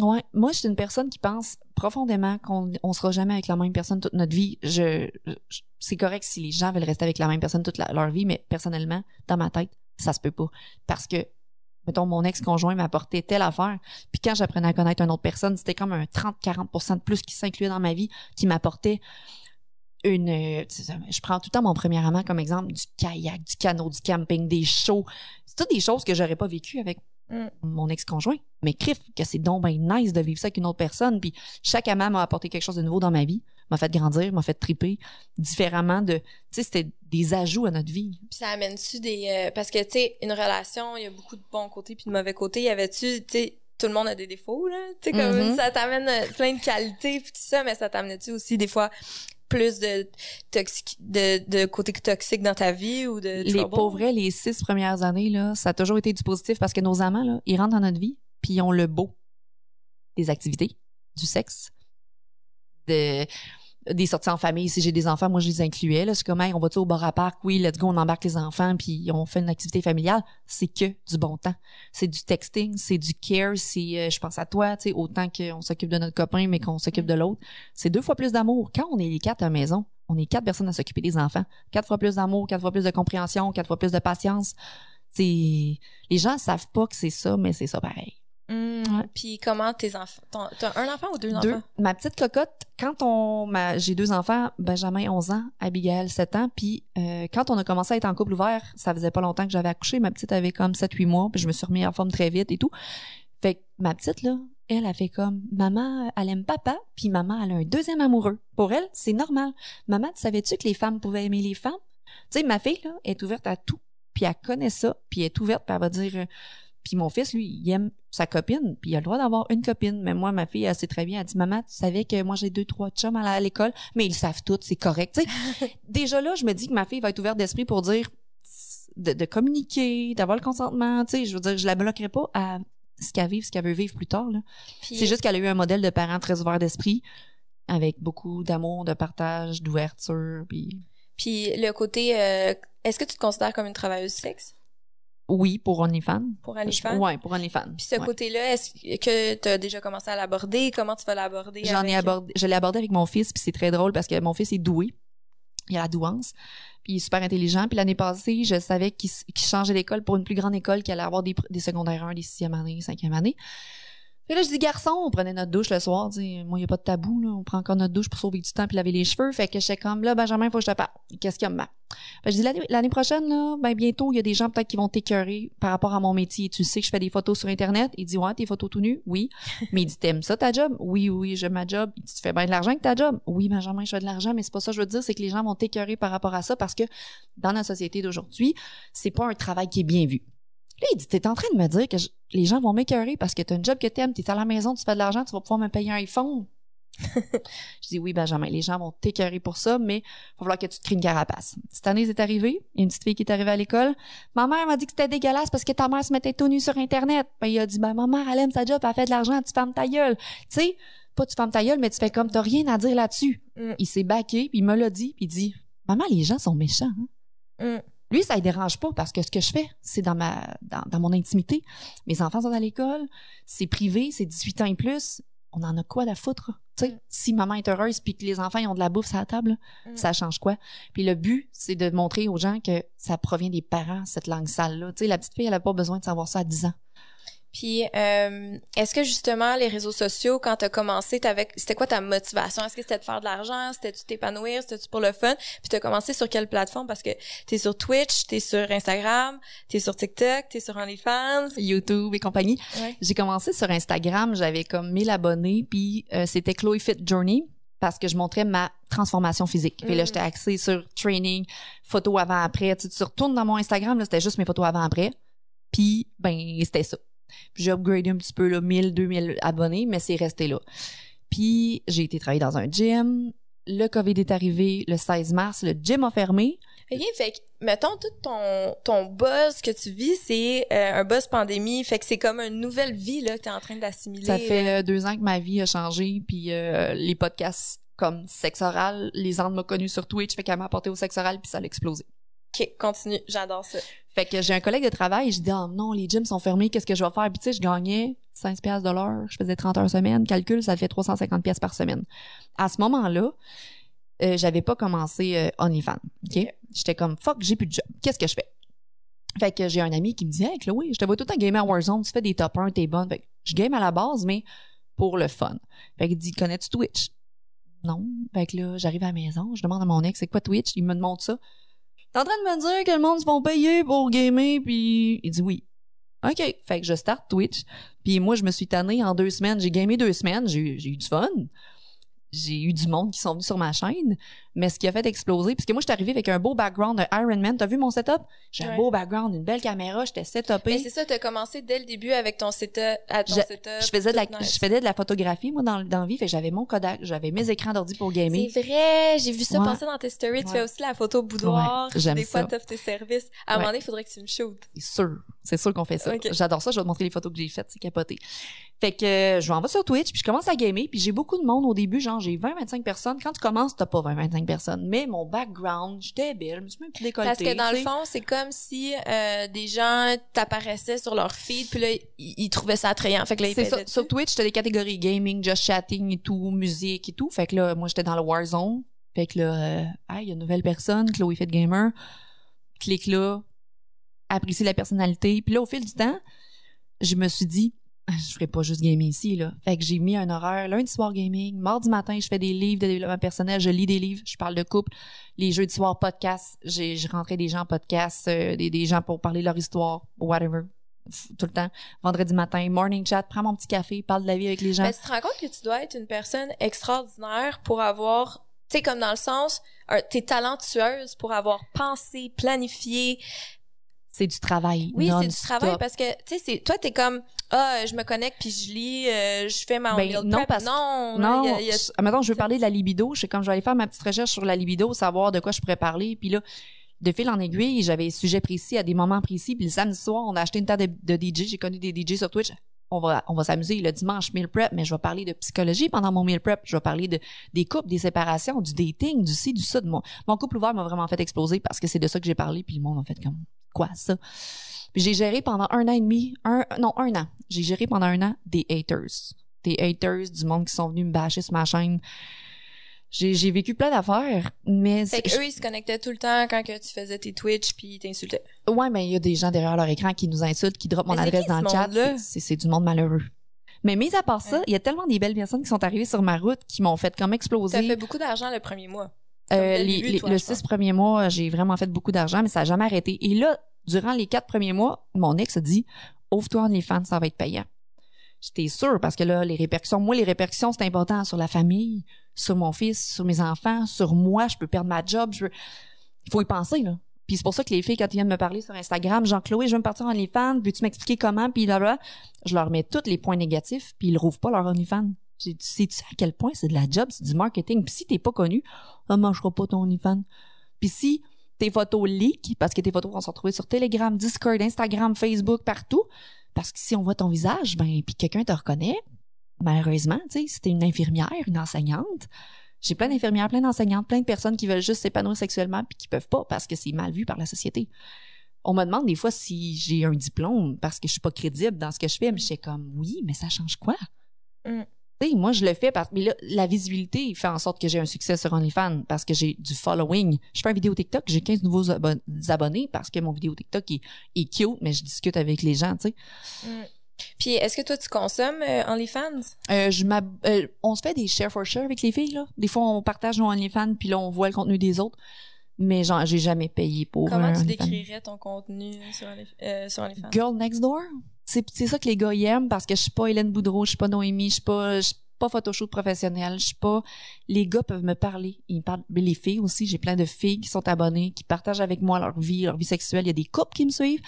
Ouais, moi je suis une personne qui pense profondément qu'on on sera jamais avec la même personne toute notre vie. Je, je- c'est correct si les gens veulent rester avec la même personne toute la- leur vie, mais personnellement, dans ma tête, ça se peut pas parce que mettons mon ex-conjoint m'apportait telle affaire, puis quand j'apprenais à connaître une autre personne, c'était comme un 30-40% de plus qui s'incluait dans ma vie, qui m'apportait une euh, je prends tout le temps mon premier amant comme exemple du kayak, du canot, du camping, des shows. C'est toutes des choses que j'aurais pas vécues avec Mm. mon ex-conjoint. Mais crif, que c'est donc ben nice de vivre ça avec une autre personne. Puis chaque amant m'a apporté quelque chose de nouveau dans ma vie, m'a fait grandir, m'a fait triper différemment de... Tu sais, c'était des ajouts à notre vie. Puis ça amène-tu des... euh, parce que, tu sais, une relation, il y a beaucoup de bons côtés puis de mauvais côtés. Y avait-tu, tu sais, tout le monde a des défauts, là? Tu sais, comme Mhm. ça t'amène euh, plein de qualités puis tout ça, mais ça t'amenait-tu aussi des fois plus de toxique, de, de côté toxique dans ta vie ou de Les trouble? pauvres, les six premières années, là, ça a toujours été du positif parce que nos amants, là, ils rentrent dans notre vie, puis ils ont le beau des activités, du sexe, de des sorties en famille. Si j'ai des enfants, moi, je les incluais. Là, c'est comme, hey, on va-tu au bar à parc? Oui, let's go, on embarque les enfants, puis on fait une activité familiale. C'est que du bon temps. C'est du texting, c'est du care, c'est euh, je pense à toi, tu sais, autant qu'on s'occupe de notre copain, mais qu'on s'occupe de l'autre. C'est deux fois plus d'amour. Quand on est les quatre à la maison, on est quatre personnes à s'occuper des enfants. Quatre fois plus d'amour, quatre fois plus de compréhension, quatre fois plus de patience. C'est les gens savent pas que c'est ça, mais c'est ça pareil. Hmm. Puis comment tes enfants t'as un enfant ou deux, Deux. enfants? Ma petite cocotte, quand on ma, j'ai deux enfants, Benjamin 11 ans, Abigail 7 ans, puis euh, quand on a commencé à être en couple ouvert, ça faisait pas longtemps que j'avais accouché, ma petite avait comme 7 8 mois, puis je me suis remis en forme très vite et tout. Fait que ma petite là, elle a fait comme maman, elle aime papa, puis maman elle a un deuxième amoureux. Pour elle, c'est normal. Maman, tu savais-tu que les femmes pouvaient aimer les femmes? Tu sais, ma fille là, est ouverte à tout, puis elle connaît ça, puis elle est ouverte, puis elle va dire euh, puis mon fils, lui, il aime sa copine, puis il a le droit d'avoir une copine. Mais moi, ma fille, elle sait très bien. Elle dit, maman, tu savais que moi, j'ai deux, trois chums à l'école, mais ils savent tout, c'est correct. Déjà là, je me dis que ma fille va être ouverte d'esprit pour dire, de, de communiquer, d'avoir le consentement. Tu sais, je veux dire, je la bloquerai pas à ce qu'elle vive, ce qu'elle veut vivre plus tard. Là. Puis- C'est juste qu'elle a eu un modèle de parents très ouvert d'esprit, avec beaucoup d'amour, de partage, d'ouverture, puis Puis le côté, euh, est-ce que tu te considères comme une travailleuse sexe? Oui, pour OnlyFans. pour OnlyFans? Ouais, pour OnlyFans. Puis ce Ouais. côté-là, est-ce que tu as déjà commencé à l'aborder? Comment tu vas l'aborder? J'en ai abordé, je l'ai abordé avec mon fils, puis c'est très drôle parce que mon fils est doué. Il a la douance, puis il est super intelligent. Puis l'année passée, je savais qu'il changeait d'école pour une plus grande école, qu'il allait avoir des, des secondaires 1, des sixième année, cinquième année. Puis là, je dis, garçon, on prenait notre douche le soir. sais. Moi, il n'y a pas de tabou. Là. On prend encore notre douche pour sauver du temps puis laver les cheveux. Fait que j'étais comme, là, Benjamin, faut que je te parle. Qu'est-ce qu'il y a, maman? Que je dis, l'année- prochaine, là, ben, bientôt, il y a des gens peut-être qui vont t'écœurer par rapport à mon métier. Tu sais que je fais des photos sur Internet. Il dit, ouais, tes photos tout nues? Oui. Mais il dit, t'aimes ça ta job? Oui, oui, j'aime ma job. Il dit, tu fais bien de l'argent avec ta job? Oui, Benjamin, je fais de l'argent, mais c'est pas ça que je veux dire, c'est que les gens vont t'écœurer par rapport à ça parce que dans la société d'aujourd'hui, c'est pas un travail qui est bien vu. Là, il dit, t'es en train de me dire que je- les gens vont m'écœurer parce que t'as une job que t'aimes, t'es à la maison, tu fais de l'argent, tu vas pouvoir me payer un iPhone. je dis, oui, Benjamin, les gens vont t'écœurer pour ça, mais il va falloir que tu te crées une carapace. Cette année, c'est arrivé. Il y a une petite fille qui est arrivée à l'école. Ma mère m'a dit que c'était dégueulasse parce que ta mère se mettait tout nu sur Internet. Ben, il a dit, ben, ma mère, elle aime sa job, elle fait de l'argent, tu fermes ta gueule. Tu sais, pas tu fermes ta gueule, mais tu fais comme t'as rien à dire là-dessus. Mm. Il s'est baqué, puis il me l'a dit, puis il dit, maman, les gens sont méchants. hein. Mm. Lui, ça ne dérange pas parce que ce que je fais, c'est dans ma dans, dans mon intimité. Mes enfants sont à l'école, c'est privé, c'est 18 ans et plus. On en a quoi à foutre? Tu sais, Mm. si maman est heureuse puis que les enfants ils ont de la bouffe à la table, Mm. ça change quoi? Puis le but, c'est de montrer aux gens que ça provient des parents, cette langue sale-là. La petite fille, elle n'a pas besoin de savoir ça à 10 ans. Puis, euh, est-ce que justement les réseaux sociaux, quand t'as commencé, t'avais, c'était quoi ta motivation? Est-ce que c'était de faire de l'argent? C'était tu t'épanouir? C'était tu pour le fun? Puis t'as commencé sur quelle plateforme? Parce que t'es sur Twitch, t'es sur Instagram, t'es sur TikTok, t'es sur OnlyFans. YouTube et compagnie. Ouais. J'ai commencé sur Instagram, j'avais comme 1000 abonnés, puis euh, c'était Chloe Fit Journey parce que je montrais ma transformation physique. Puis là, Mm. j'étais axée sur training, photos avant-après. Tu, tu retournes dans mon Instagram, là, c'était juste mes photos avant-après. Puis, ben, c'était ça. Puis j'ai upgradé un petit peu, là, 1000, 2000 abonnés, mais c'est resté là. Puis j'ai été travailler dans un gym. Le COVID est arrivé le 16 mars, le gym a fermé. Ok, fait que, mettons, tout ton, ton buzz que tu vis, c'est euh, un buzz pandémie. Fait que c'est comme une nouvelle vie, là, que t'es en train d'assimiler. Ça fait euh, deux ans que ma vie a changé, puis euh, les podcasts comme sexe oral, les gens m'ont connu sur Twitch, fait qu'elle m'a apporté au sexe oral, puis ça a explosé. Ok, continue. J'adore ça. Fait que j'ai un collègue de travail, je dis oh non, les gyms sont fermés, qu'est-ce que je vais faire? Puis tu sais, je gagnais 15 pièces de l'heure, je faisais 30 heures semaine, calcul, ça fait 350 pièces par semaine. À ce moment-là, euh, j'avais pas commencé euh, OnlyFans, OK? Ok. J'étais comme fuck, j'ai plus de job. Qu'est-ce que je fais? Fait que j'ai un ami qui me dit "Hey Chloé, je te vois tout le temps gamer à Warzone, tu fais des top 1, t'es bonne." Fait que je game à la base mais pour le fun. Fait qu'il dit "Connais-tu Twitch? Non. Fait que là, j'arrive à la maison, je demande à mon ex "C'est quoi Twitch? Il me demande ça. T'es en train de me dire que le monde se font payer pour gamer, puis il dit oui. OK. Fait que je start Twitch. Puis moi, je me suis tannée en deux semaines. J'ai gamé deux semaines. J'ai eu du fun. J'ai eu du monde qui sont venus sur ma chaîne. Mais ce qui a fait exploser, parce que moi, je suis arrivée avec un beau background de Iron Man. T'as vu mon setup? J'ai un beau background, une belle caméra. J'étais Mais setupée. c'est ça, t'as commencé dès le début avec ton setup, à ton Je- setup. Je faisais de la, nice. je faisais de la photographie, moi, dans, dans la vie. Fait j'avais mon Kodak, j'avais mes écrans d'ordi pour gamer. C'est vrai, j'ai vu ça Ouais. passer dans tes stories. Tu fais aussi la photo boudoir. J'aime Des fois, ça. t'offres tes services. À un moment donné, il faudrait que tu me shootes. C'est sûr. C'est sûr qu'on fait ça. J'adore ça. Je vais te montrer les photos que j'ai faites. C'est capoté. Fait que euh, je m'en vais sur Twitch, puis je commence à gamer, puis j'ai beaucoup de monde au début, genre genre, j'ai 20-25 personnes. Quand tu commences, t'as pas 20-25 personnes. Mais mon background, j'étais belle, je me suis même plus décolletée. Parce que dans le fond, c'est comme si euh, des gens t'apparaissaient sur leur feed, puis là, ils, ils trouvaient ça attrayant. Fait que là, ils Sur dessus. Twitch, t'as des catégories gaming, just chatting et tout, musique et tout. Fait que là, moi, j'étais dans le Warzone. Fait que là, euh, ah, il y a une nouvelle personne, Chloé Fit Gamer. Clique là, apprécie la personnalité. Puis là, au fil du temps, je me suis dit, je ferai pas juste gamer ici, là. Fait que j'ai mis un horaire, lundi soir gaming, mardi matin, je fais des livres de développement personnel, je lis des livres, je parle de couple. Les jeudis soirs, podcast, j'ai, je rentrais des gens en podcast, euh, des, des gens pour parler leur histoire, whatever. Tout le temps. Vendredi matin, morning chat, prends mon petit café, parle de la vie avec les gens. Ben, tu te rends compte que tu dois être une personne extraordinaire pour avoir, tu sais, comme dans le sens, t'es talentueuse pour avoir pensé, planifié. C'est du travail. Oui, c'est du travail parce que, tu sais, c'est, toi, t'es comme, ah, je me connecte puis je lis, euh, je fais ma Ben, meal non, prep. parce non, Non, y a- il y a- s- admettons, je veux parler de la libido. Je sais comme je vais aller faire ma petite recherche sur la libido, savoir de quoi je pourrais parler. Puis là, de fil en aiguille, j'avais sujet précis à des moments précis. Puis le samedi soir, on a acheté une table de, de DJ. J'ai connu des DJ sur Twitch. On va, on va s'amuser le dimanche meal prep, mais je vais parler de psychologie pendant mon meal prep. Je vais parler de des couples, des séparations, du dating, du ci, du ça. De mon, mon couple ouvert m'a vraiment fait exploser parce que c'est de ça que j'ai parlé. Puis le monde m'a fait comme quoi ça? Puis j'ai géré pendant un an et demi, un non un an. J'ai géré pendant un an des haters, des haters, du monde qui sont venus me bâcher sur ma chaîne. J'ai vécu plein d'affaires, mais Fait qu'eux, ils se connectaient tout le temps quand que tu faisais tes Twitch puis ils t'insultaient. Ouais, mais il y a des gens derrière leur écran qui nous insultent, qui dropent mon adresse qui, dans le chat. C'est du monde malheureux. Mais mis à part ça, Ouais. il y a tellement des belles personnes qui sont arrivées sur ma route qui m'ont fait comme T'as exploser. fait beaucoup d'argent le premier mois. Euh, le les- début, les- toi, le je six premiers mois, j'ai vraiment fait beaucoup d'argent, mais ça a jamais arrêté. Et là, durant les quatre premiers mois, mon ex a dit, ouvre-toi OnlyFans, ça va être payant. J'étais sûre parce que là, les répercussions, moi, les répercussions, c'est important sur la famille, sur mon fils, sur mes enfants, sur moi, je peux perdre ma job, je veux... Il faut y penser, là. Puis c'est pour ça que les filles, quand ils viennent me parler sur Instagram, Jean-Chloé, je veux me partir en OnlyFans, peux-tu m'expliquer comment, puis là, là, je leur mets tous les points négatifs, puis ils rouvrent pas leur OnlyFans. Dit, sais-tu à quel point c'est de la job, c'est du marketing? Puis si t'es pas connu, on mangera pas ton OnlyFans. Puis si tes photos leak, parce que tes photos vont se retrouver sur Telegram, Discord, Instagram, Facebook, partout, parce que si on voit ton visage, ben, puis quelqu'un te reconnaît, malheureusement, tu sais, si t'es une infirmière, une enseignante, j'ai plein d'infirmières, plein d'enseignantes, plein de personnes qui veulent juste s'épanouir sexuellement puis qui peuvent pas parce que c'est mal vu par la société. On me demande des fois si j'ai un diplôme parce que je suis pas crédible dans ce que je fais, mais je suis comme oui, mais ça change quoi? Mm. Tu sais, moi, je le fais parce là, la visibilité fait en sorte que j'ai un succès sur OnlyFans parce que j'ai du following. Je fais une vidéo TikTok, j'ai 15 nouveaux abo- abonnés parce que mon vidéo TikTok est, est cute, mais je discute avec les gens, tu sais. Mm. Puis est-ce que toi, tu consommes euh, OnlyFans? Euh, je euh, on se fait des share for share avec les filles, là. Des fois, on partage nos OnlyFans, puis là, on voit le contenu des autres. Mais genre, j'ai jamais payé pour Comment tu décrirais ton contenu sur, euh, sur OnlyFans? Girl Next Door? C'est ça que les gars y aiment parce que je suis pas Hélène Boudreau, je suis pas Noémie, je suis pas je pas photoshoot professionnel, je suis pas les gars peuvent me parler, ils parlent les filles aussi, j'ai plein de filles qui sont abonnées, qui partagent avec moi leur vie, leur vie sexuelle, il y a des couples qui me suivent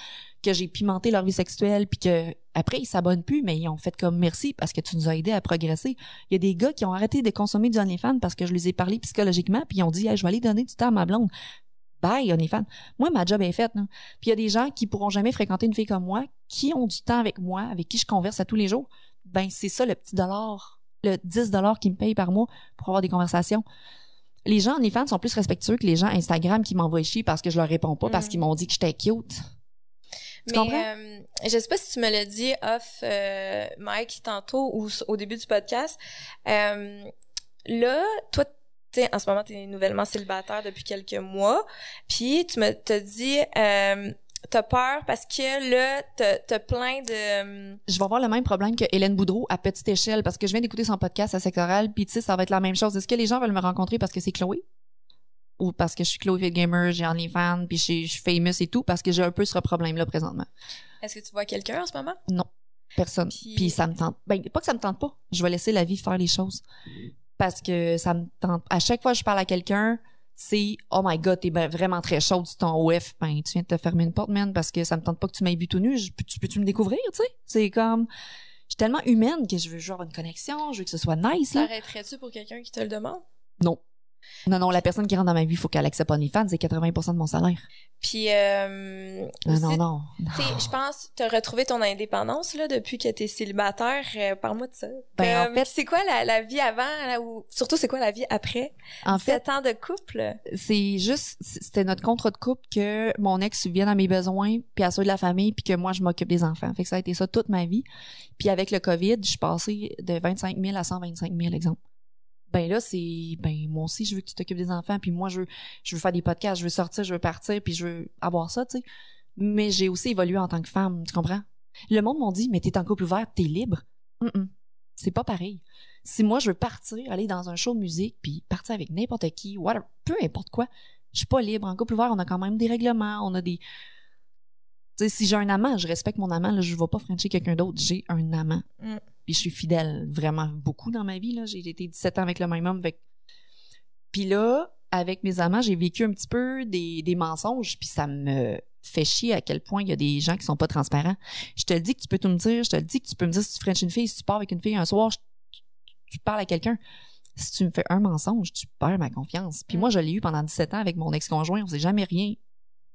que j'ai pimenté leur vie sexuelle puis que après ils s'abonnent plus mais ils ont fait comme merci parce que tu nous as aidés à progresser. Il y a des gars qui ont arrêté de consommer du OnlyFans parce que je les ai parlé psychologiquement puis ils ont dit je vais aller donner du temps à ma blonde. Bye OnlyFans. Moi ma job est faite. Puis il y a des gens qui pourront jamais fréquenter une fille comme moi, qui ont du temps avec moi, avec qui je converse à tous les jours. Ben c'est ça le petit dollar, le 10 dollars qu'ils me payent par mois pour avoir des conversations. Les gens OnlyFans sont plus respectueux que les gens Instagram qui m'envoient chier parce que je leur réponds pas parce Mhm. qu'ils m'ont dit que j'étais cute. Tu Mais euh, je sais pas si tu me l'as dit off euh, Mike tantôt ou au début du podcast. Euh, là, toi, tu sais, en ce moment, tu es nouvellement célibataire depuis quelques mois. Puis tu me t'as dit t'as peur parce que là, t'as plein de Je vais avoir le même problème que Hélène Boudreau à petite échelle parce que je viens d'écouter son podcast à Sectoral puis tu sais ça va être la même chose. Est-ce que les gens veulent me rencontrer parce que c'est Chloé? Ou parce que je suis Chloé Fit Gamer, j'ai OnlyFans puis je suis- famous et tout parce que j'ai un peu ce problème là présentement? Est-ce que tu vois quelqu'un en ce moment? Non, personne. Puis- Puis, ça me tente. Ben, pas que ça me tente pas. Je vais laisser la vie faire les choses. Parce que ça me tente. À chaque fois que je parle à quelqu'un, c'est Oh my god, t'es ben vraiment très chaude sur ton OF. Ben, tu viens de te fermer une porte, man, parce que ça me tente pas que tu m'aies vu tout nu. Je- tu peux-tu me découvrir, tu sais? C'est comme. Je suis tellement humaine que je veux genre une connexion, je veux que ce soit nice, là. T'arrêterais-tu pour quelqu'un qui te le demande? Non. Non, non, la personne qui rentre dans ma vie, il faut qu'elle accepte OnlyFans, c'est 80% de mon salaire. Puis, euh, Non, aussi, non, non. tu sais, je pense, t'as retrouvé ton indépendance, là, depuis que t'es célibataire. Euh, Parle-moi de ça. Ben, en Comme, fait- c'est quoi la, la vie avant, là, ou surtout, c'est quoi la vie après? En fait, Sept ans de couple? c'est juste, c'était notre contrat de couple que mon ex subvienne à mes besoins, puis à ceux de la famille, puis que moi, je m'occupe des enfants. Fait que ça a été ça toute ma vie. Puis avec le COVID, je suis passée de 25 000 à 125 000, exemple. Ben là, c'est, ben moi aussi, je veux que tu t'occupes des enfants, puis moi, je veux, je veux faire des podcasts, je veux sortir, je veux partir, puis je veux avoir ça, tu sais. Mais j'ai aussi évolué en tant que femme, tu comprends? Le monde m'a dit, mais t'es en couple ouvert, t'es libre. C'est pas pareil. Si moi, je veux partir, aller dans un show de musique, puis partir avec n'importe qui, whatever, peu importe quoi, je suis pas libre. En couple ouvert, on a quand même des règlements, on a des... Tu sais, si j'ai un amant, je respecte mon amant, là, je vais pas frencher quelqu'un d'autre, j'ai un amant. Mm. Puis je suis fidèle vraiment beaucoup dans ma vie, là. J'ai été 17 ans avec le même homme, fait Puis là, avec mes amants, j'ai vécu un petit peu des, des mensonges, puis ça me fait chier à quel point il y a des gens qui sont pas transparents. Je te le dis que tu peux tout me dire, je te le dis que tu peux me dire si tu frenches une fille, si tu pars avec une fille un soir, je- tu, tu parles à quelqu'un. Si tu me fais un mensonge, tu perds ma confiance. Puis Mm. moi, je l'ai eu pendant 17 ans avec mon ex-conjoint, on s'est jamais rien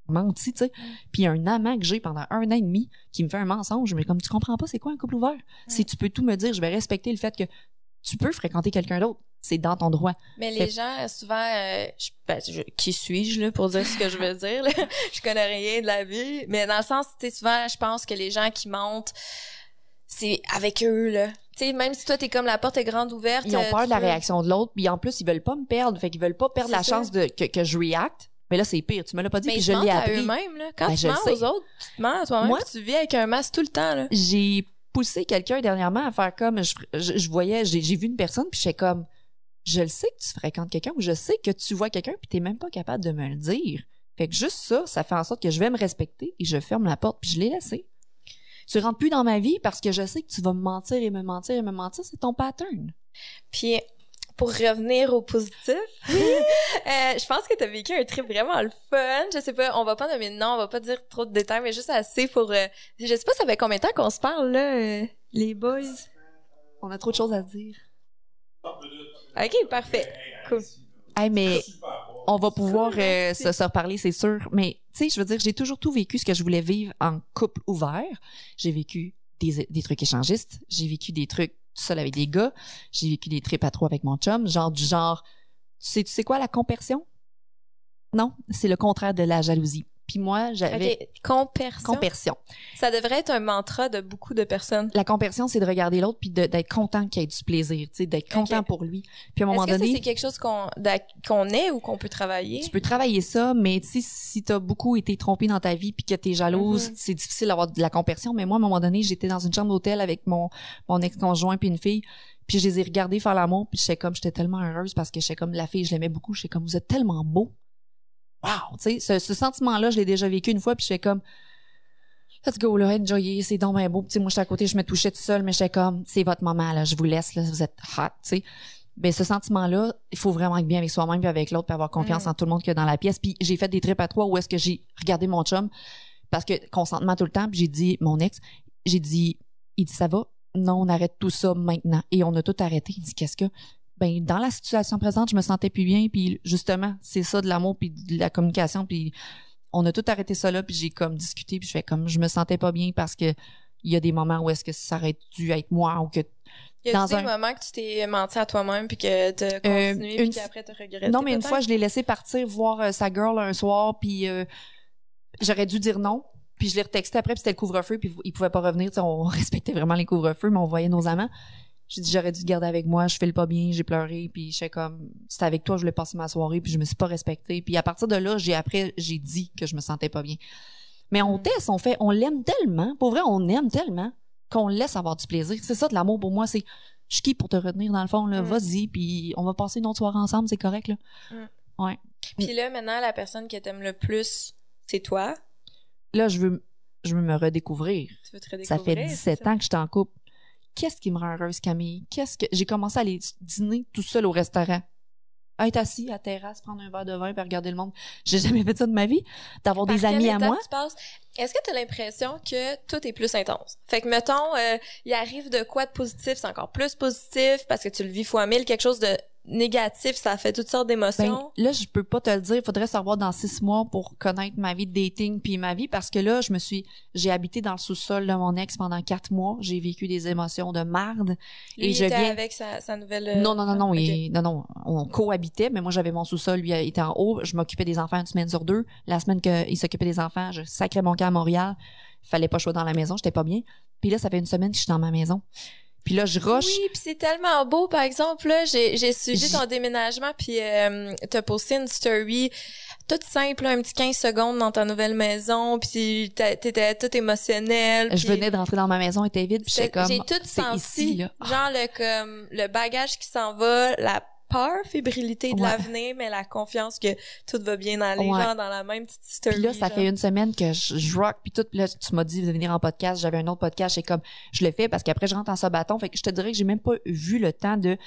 menti, tu sais. Puis un amant que j'ai pendant un an et demi qui me fait un mensonge, mais comme tu comprends pas c'est quoi un couple ouvert, si tu peux tout me dire, je vais respecter le fait que tu peux fréquenter quelqu'un d'autre. C'est dans ton droit. Mais les Fait- gens, souvent, euh, je, ben, je- qui suis-je là pour dire ce que je veux dire? Là? je connais rien de la vie. Mais dans le sens, tu sais, souvent, je pense que les gens qui mentent, c'est avec eux, là. Tu sais, même si toi, t'es comme la porte est grande ouverte. Ils ont euh, peur de la réaction de l'autre, puis en plus ils veulent pas me perdre, fait qu'ils veulent pas perdre la ça. chance de que, que je react. Mais là c'est pire, tu me l'as pas dit Mais puis je l'ai appris. eux-mêmes, là. Quand Ben, tu mens aux autres, tu te mens à toi-même, tu vis avec un masque tout le temps, là. J'ai poussé quelqu'un dernièrement à faire comme je, je, je voyais, j'ai j'ai vu une personne puis j'étais comme je le sais que tu fréquentes quelqu'un ou je sais que tu vois quelqu'un puis t'es même pas capable de me le dire. Fait que juste ça, ça fait en sorte que je vais me respecter et je ferme la porte puis je l'ai laissé. Tu rentres plus dans ma vie parce que je sais que tu vas me mentir et me mentir et me mentir, c'est ton pattern. Puis, pour revenir au positif, euh, je pense que t'as vécu un trip vraiment le fun. Je sais pas, on va pas nommer de nom, on va pas dire trop de détails, mais juste assez pour... euh, je sais pas, ça fait combien de temps qu'on se parle, là, euh, les boys? On a trop de choses à dire. OK, parfait. Cool. Hey, mais on va pouvoir euh, se, se reparler, c'est sûr. Mais tu sais, je veux dire, j'ai toujours tout vécu ce que je voulais vivre en couple ouvert. J'ai vécu des, des trucs échangistes. J'ai vécu des trucs tout seul avec des gars. J'ai vécu des trips à trois avec mon chum. Genre du genre, tu sais, tu quoi la compersion? Non, c'est le contraire de la jalousie. Puis moi, j'avais OK, compersion. compersion. Ça devrait être un mantra de beaucoup de personnes. La compersion, c'est de regarder l'autre puis d'être content qu'il ait du plaisir, tu sais, d'être content pour lui. Puis à un moment Est-ce que ça, donné, c'est quelque chose qu'on qu'on est ou qu'on peut travailler? Tu peux travailler ça, mais tu sais, si t'as beaucoup été trompé dans ta vie puis que t'es jalouse, Mhm. c'est difficile d'avoir de la compersion. Mais moi, à un moment donné, j'étais dans une chambre d'hôtel avec mon, mon ex-conjoint puis une fille, puis je les ai regardés faire l'amour, puis j'étais comme, j'étais tellement heureuse parce que j'étais comme, la fille, je l'aimais beaucoup, j'étais comme, vous êtes tellement beau. Wow! Tu sais, ce, ce sentiment-là, je l'ai déjà vécu une fois, puis j'étais comme, let's go, là, enjoyez, c'est donc bien beau. Puis moi, j'étais à côté, je me touchais tout seul, mais j'étais comme, c'est votre moment, là, je vous laisse, là, vous êtes hot, tu sais. Ben, ce sentiment-là, il faut vraiment être bien avec soi-même puis avec l'autre puis avoir confiance Mm. en tout le monde qu'il y a dans la pièce. Puis j'ai fait des trips à trois où est-ce que j'ai regardé mon chum parce que consentement tout le temps, puis j'ai dit mon ex, j'ai dit il dit ça va? Non, on arrête tout ça maintenant et on a tout arrêté. Il dit qu'est-ce que ben dans la situation présente, je me sentais plus bien puis justement, c'est ça de l'amour puis de la communication puis on a tout arrêté ça là puis j'ai comme discuté puis je fais comme je me sentais pas bien parce que il y a des moments où est-ce que ça aurait dû être moi ou que Il y a dans des un- moments que tu t'es menti à toi-même puis que t'as continué une puis qu'après t'as regretté. Non, mais une fois, je l'ai laissé partir voir euh, sa girl un soir, puis euh, j'aurais dû dire non. Puis je l'ai retexté après, puis c'était le couvre-feu, puis il pouvait pas revenir. On respectait vraiment les couvre-feux, mais on voyait nos amants. J'ai dit, j'aurais dû te garder avec moi, je fais le pas bien, j'ai pleuré, puis j'étais comme, c'était avec toi, je voulais passer ma soirée, puis je me suis pas respectée. Puis à partir de là, j'ai après, j'ai dit que je me sentais pas bien. Mais on Mm. teste, on fait, on l'aime tellement, pour vrai, on aime tellement qu'on laisse avoir du plaisir. C'est ça de l'amour pour moi, c'est, je qui pour te retenir dans le fond, là, Mm. vas-y, puis on va passer une autre soirée ensemble, c'est correct, là. Puis là, maintenant, la personne que t'aimes le plus, c'est toi? là, je veux, je veux me redécouvrir. Tu veux te Ça redécouvrir. fait 17 ans que je suis en couple. Qu'est-ce qui me rend heureuse, Camille? Qu'est-ce que, j'ai commencé à aller dîner tout seul au restaurant. À être assis à la terrasse, prendre un verre de vin et regarder le monde. J'ai jamais fait ça de ma vie. D'avoir des amis à moi. Est-ce que tu as l'impression que tout est plus intense? Fait que, mettons, euh, il arrive de quoi de positif, c'est encore plus positif parce que tu le vis fois mille, quelque chose de négatif, ça fait toutes sortes Ben, d'émotions. là, je peux pas te le dire. Il faudrait savoir dans six mois pour connaître ma vie de dating puis ma vie parce que là, je me suis, j'ai habité dans le sous-sol de mon ex pendant quatre mois. J'ai vécu des émotions de marde. Lui, et il je était viens- avec sa, sa nouvelle... euh, Non, non, non, non, il- non, non, on cohabitait, mais moi j'avais mon sous-sol, lui il était en haut, je m'occupais des enfants une semaine sur deux. La semaine qu'il s'occupait des enfants, je sacrais mon camp à Montréal. Fallait pas sois dans la maison, j'étais pas bien. Puis là, ça fait une semaine que je suis dans ma maison. Puis là, je rush. Oui, puis c'est tellement beau, par exemple, là, j'ai, j'ai suivi ton déménagement, puis euh, t'as posté une story toute simple, un petit 15 secondes dans ta nouvelle maison, puis t'étais toute émotionnelle. Je venais de rentrer dans ma maison, elle était vide, puis j'étais comme J'ai tout senti, ici là. genre le, comme, le bagage qui s'en va, la peur, fébrilité de Ouais. l'avenir, mais la confiance que tout va bien aller, Ouais. genre dans la même petite story. Puis là, ça genre. fait une semaine que je, je rock, puis tout. Puis là, tu m'as dit de venir en podcast. J'avais un autre podcast. C'est comme, je le fais parce qu'après, je rentre en sabaton. Fait que je te dirais que j'ai même pas vu le temps de,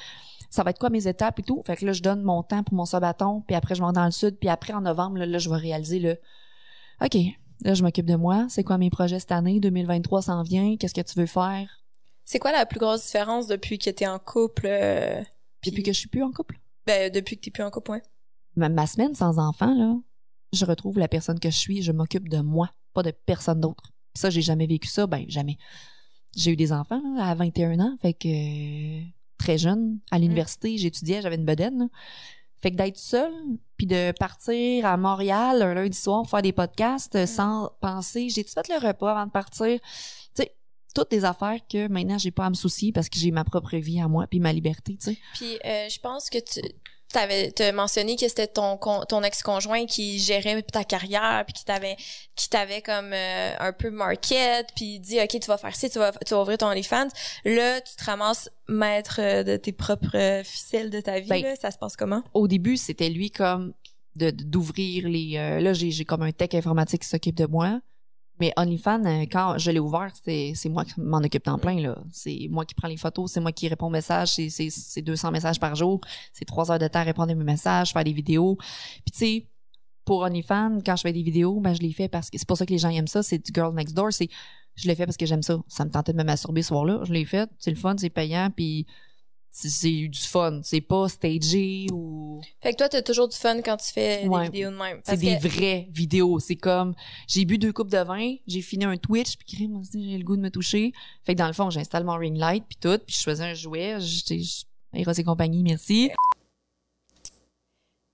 ça va être quoi mes étapes et tout. Fait que là, je donne mon temps pour mon sabaton. Puis après, je m'en vais dans le sud. Puis après, en novembre, là, là, je vais réaliser le, OK, là, je m'occupe de moi. C'est quoi mes projets cette année? 2023 s'en vient. Qu'est-ce que tu veux faire? C'est quoi la plus grosse différence depuis que t'es en couple, euh, Depuis que je suis plus en couple? ben, depuis que t'es plus en couple, ouais. ma, ma semaine sans enfant, là, je retrouve la personne que je suis, je m'occupe de moi, pas de personne d'autre. Puis Ça, j'ai jamais vécu ça, ben jamais. J'ai eu des enfants là, à 21 ans, fait que euh, très jeune, à l'université, j'étudiais, j'avais une bedaine. là. Fait que d'être seule, puis de partir à Montréal un lundi soir pour faire des podcasts euh, sans penser, j'ai-tu fait le repas avant de partir? Toutes des affaires que maintenant j'ai pas à me soucier parce que j'ai ma propre vie à moi puis ma liberté, tu sais. Puis euh, je pense que tu t'avais t'as mentionné que c'était ton ton ex-conjoint qui gérait ta carrière puis qui t'avait qui t'avait comme euh, un peu market puis dit OK tu vas faire ci tu vas tu vas ouvrir ton OnlyFans là tu te ramasses maître euh, de tes propres ficelles de ta vie Ben, là, ça se passe comment? au début, c'était lui comme d'ouvrir les euh, là j'ai j'ai comme un tech informatique qui s'occupe de moi. Mais OnlyFans euh, quand je l'ai ouvert, c'est moi qui m'en occupe temps plein là. C'est moi qui prends les photos, c'est moi qui réponds aux messages, c'est c'est c'est 200 messages par jour, c'est trois heures de temps à répondre à mes messages, faire des vidéos. Puis tu sais pour OnlyFans, quand je fais des vidéos, ben je les fais parce que c'est pour ça que les gens aiment ça, c'est du girl next door, c'est je le fais parce que j'aime ça. Ça me tentait de me masturber ce soir-là, je l'ai fait, c'est le fun, c'est payant puis c'est- du fun, c'est pas stagé ou fait que toi t'as toujours du fun quand tu fais Ouais. des vidéos de même c'est des que vraies vidéos. C'est comme, j'ai bu deux coupes de vin, j'ai fini un Twitch, puis aussi, j'ai le goût de me toucher. Fait que dans le fond, j'installe mon ring light, puis tout, puis je choisis un jouet, j'étais, Eros et compagnie, merci.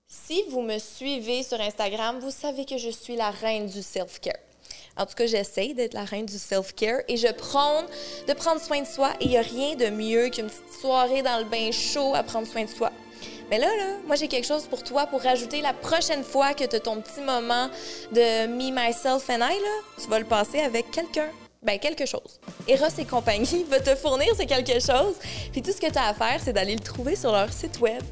Si vous me suivez sur Instagram, vous savez que je suis la reine du self-care. En tout cas, j'essaye d'être la reine du self-care et je prône de prendre soin de soi et il n'y a rien de mieux qu'une petite soirée dans le bain chaud à prendre soin de soi. Mais là, là, moi, j'ai quelque chose pour toi pour rajouter la prochaine fois que tu as ton petit moment de me, myself and I, tu vas le passer avec quelqu'un. Ben, quelque chose. Eros et compagnie va te fournir ce quelque chose. Puis tout ce que tu as à faire, c'est d'aller le trouver sur leur site web.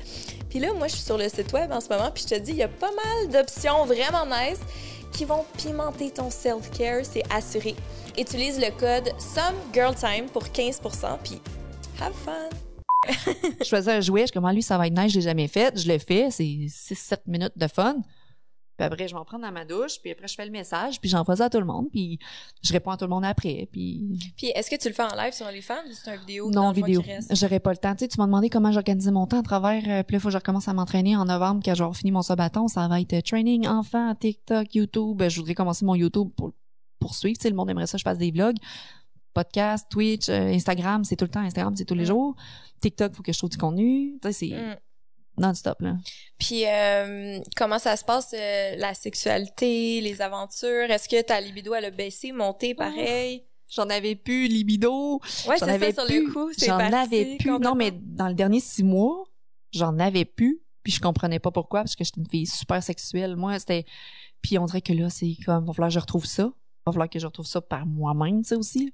Puis là, moi, je suis sur le site web en ce moment, puis je te dis, il y a pas mal d'options vraiment nice qui vont pimenter ton self-care, c'est assuré. Utilise le code SOMEGIRLTIME pour 15%, puis have fun! je choisis un jouet, je suis comme, Ah, lui, ça va être nice, je l'ai jamais fait. Je le fais, c'est 6-7 minutes de fun. Puis après, je m'en prends dans ma douche, puis après, je fais le message, puis j'envoie ça à tout le monde, puis je réponds à tout le monde après, puis Puis est-ce que tu le fais en live sur OnlyFans ou c'est une vidéo? non vidéo. J'aurais pas le temps. Tu sais, tu m'as demandé comment j'organisais mon temps à travers. euh, puis là, faut que je recommence à m'entraîner en novembre, quand j'aurai fini mon sabaton. Ça va être euh, training, enfant, TikTok, YouTube. Je voudrais commencer mon YouTube pour poursuivre. Tu sais, le monde aimerait ça. Je fasse des vlogs, podcast, Twitch, euh, Instagram. C'est tout le temps. Instagram, c'est tous les Mm. jours. TikTok, faut que je trouve du contenu. Tu sais, c'est Mm. Non-stop là. Puis euh, comment ça se passe, euh, la sexualité, les aventures? Est-ce que ta libido, elle a baissé, monté, pareil? J'en avais plus libido. Ouais, J'en c'est avais ça, sur plus. le coup, c'est J'en avais plus. Non, mais dans le dernier six mois, j'en avais plus. Puis je comprenais pas pourquoi, parce que j'étais une fille super sexuelle. Moi, c'était... Puis on dirait que là, c'est comme, va falloir que je retrouve ça. Va falloir que je retrouve ça par moi-même, tu sais, aussi.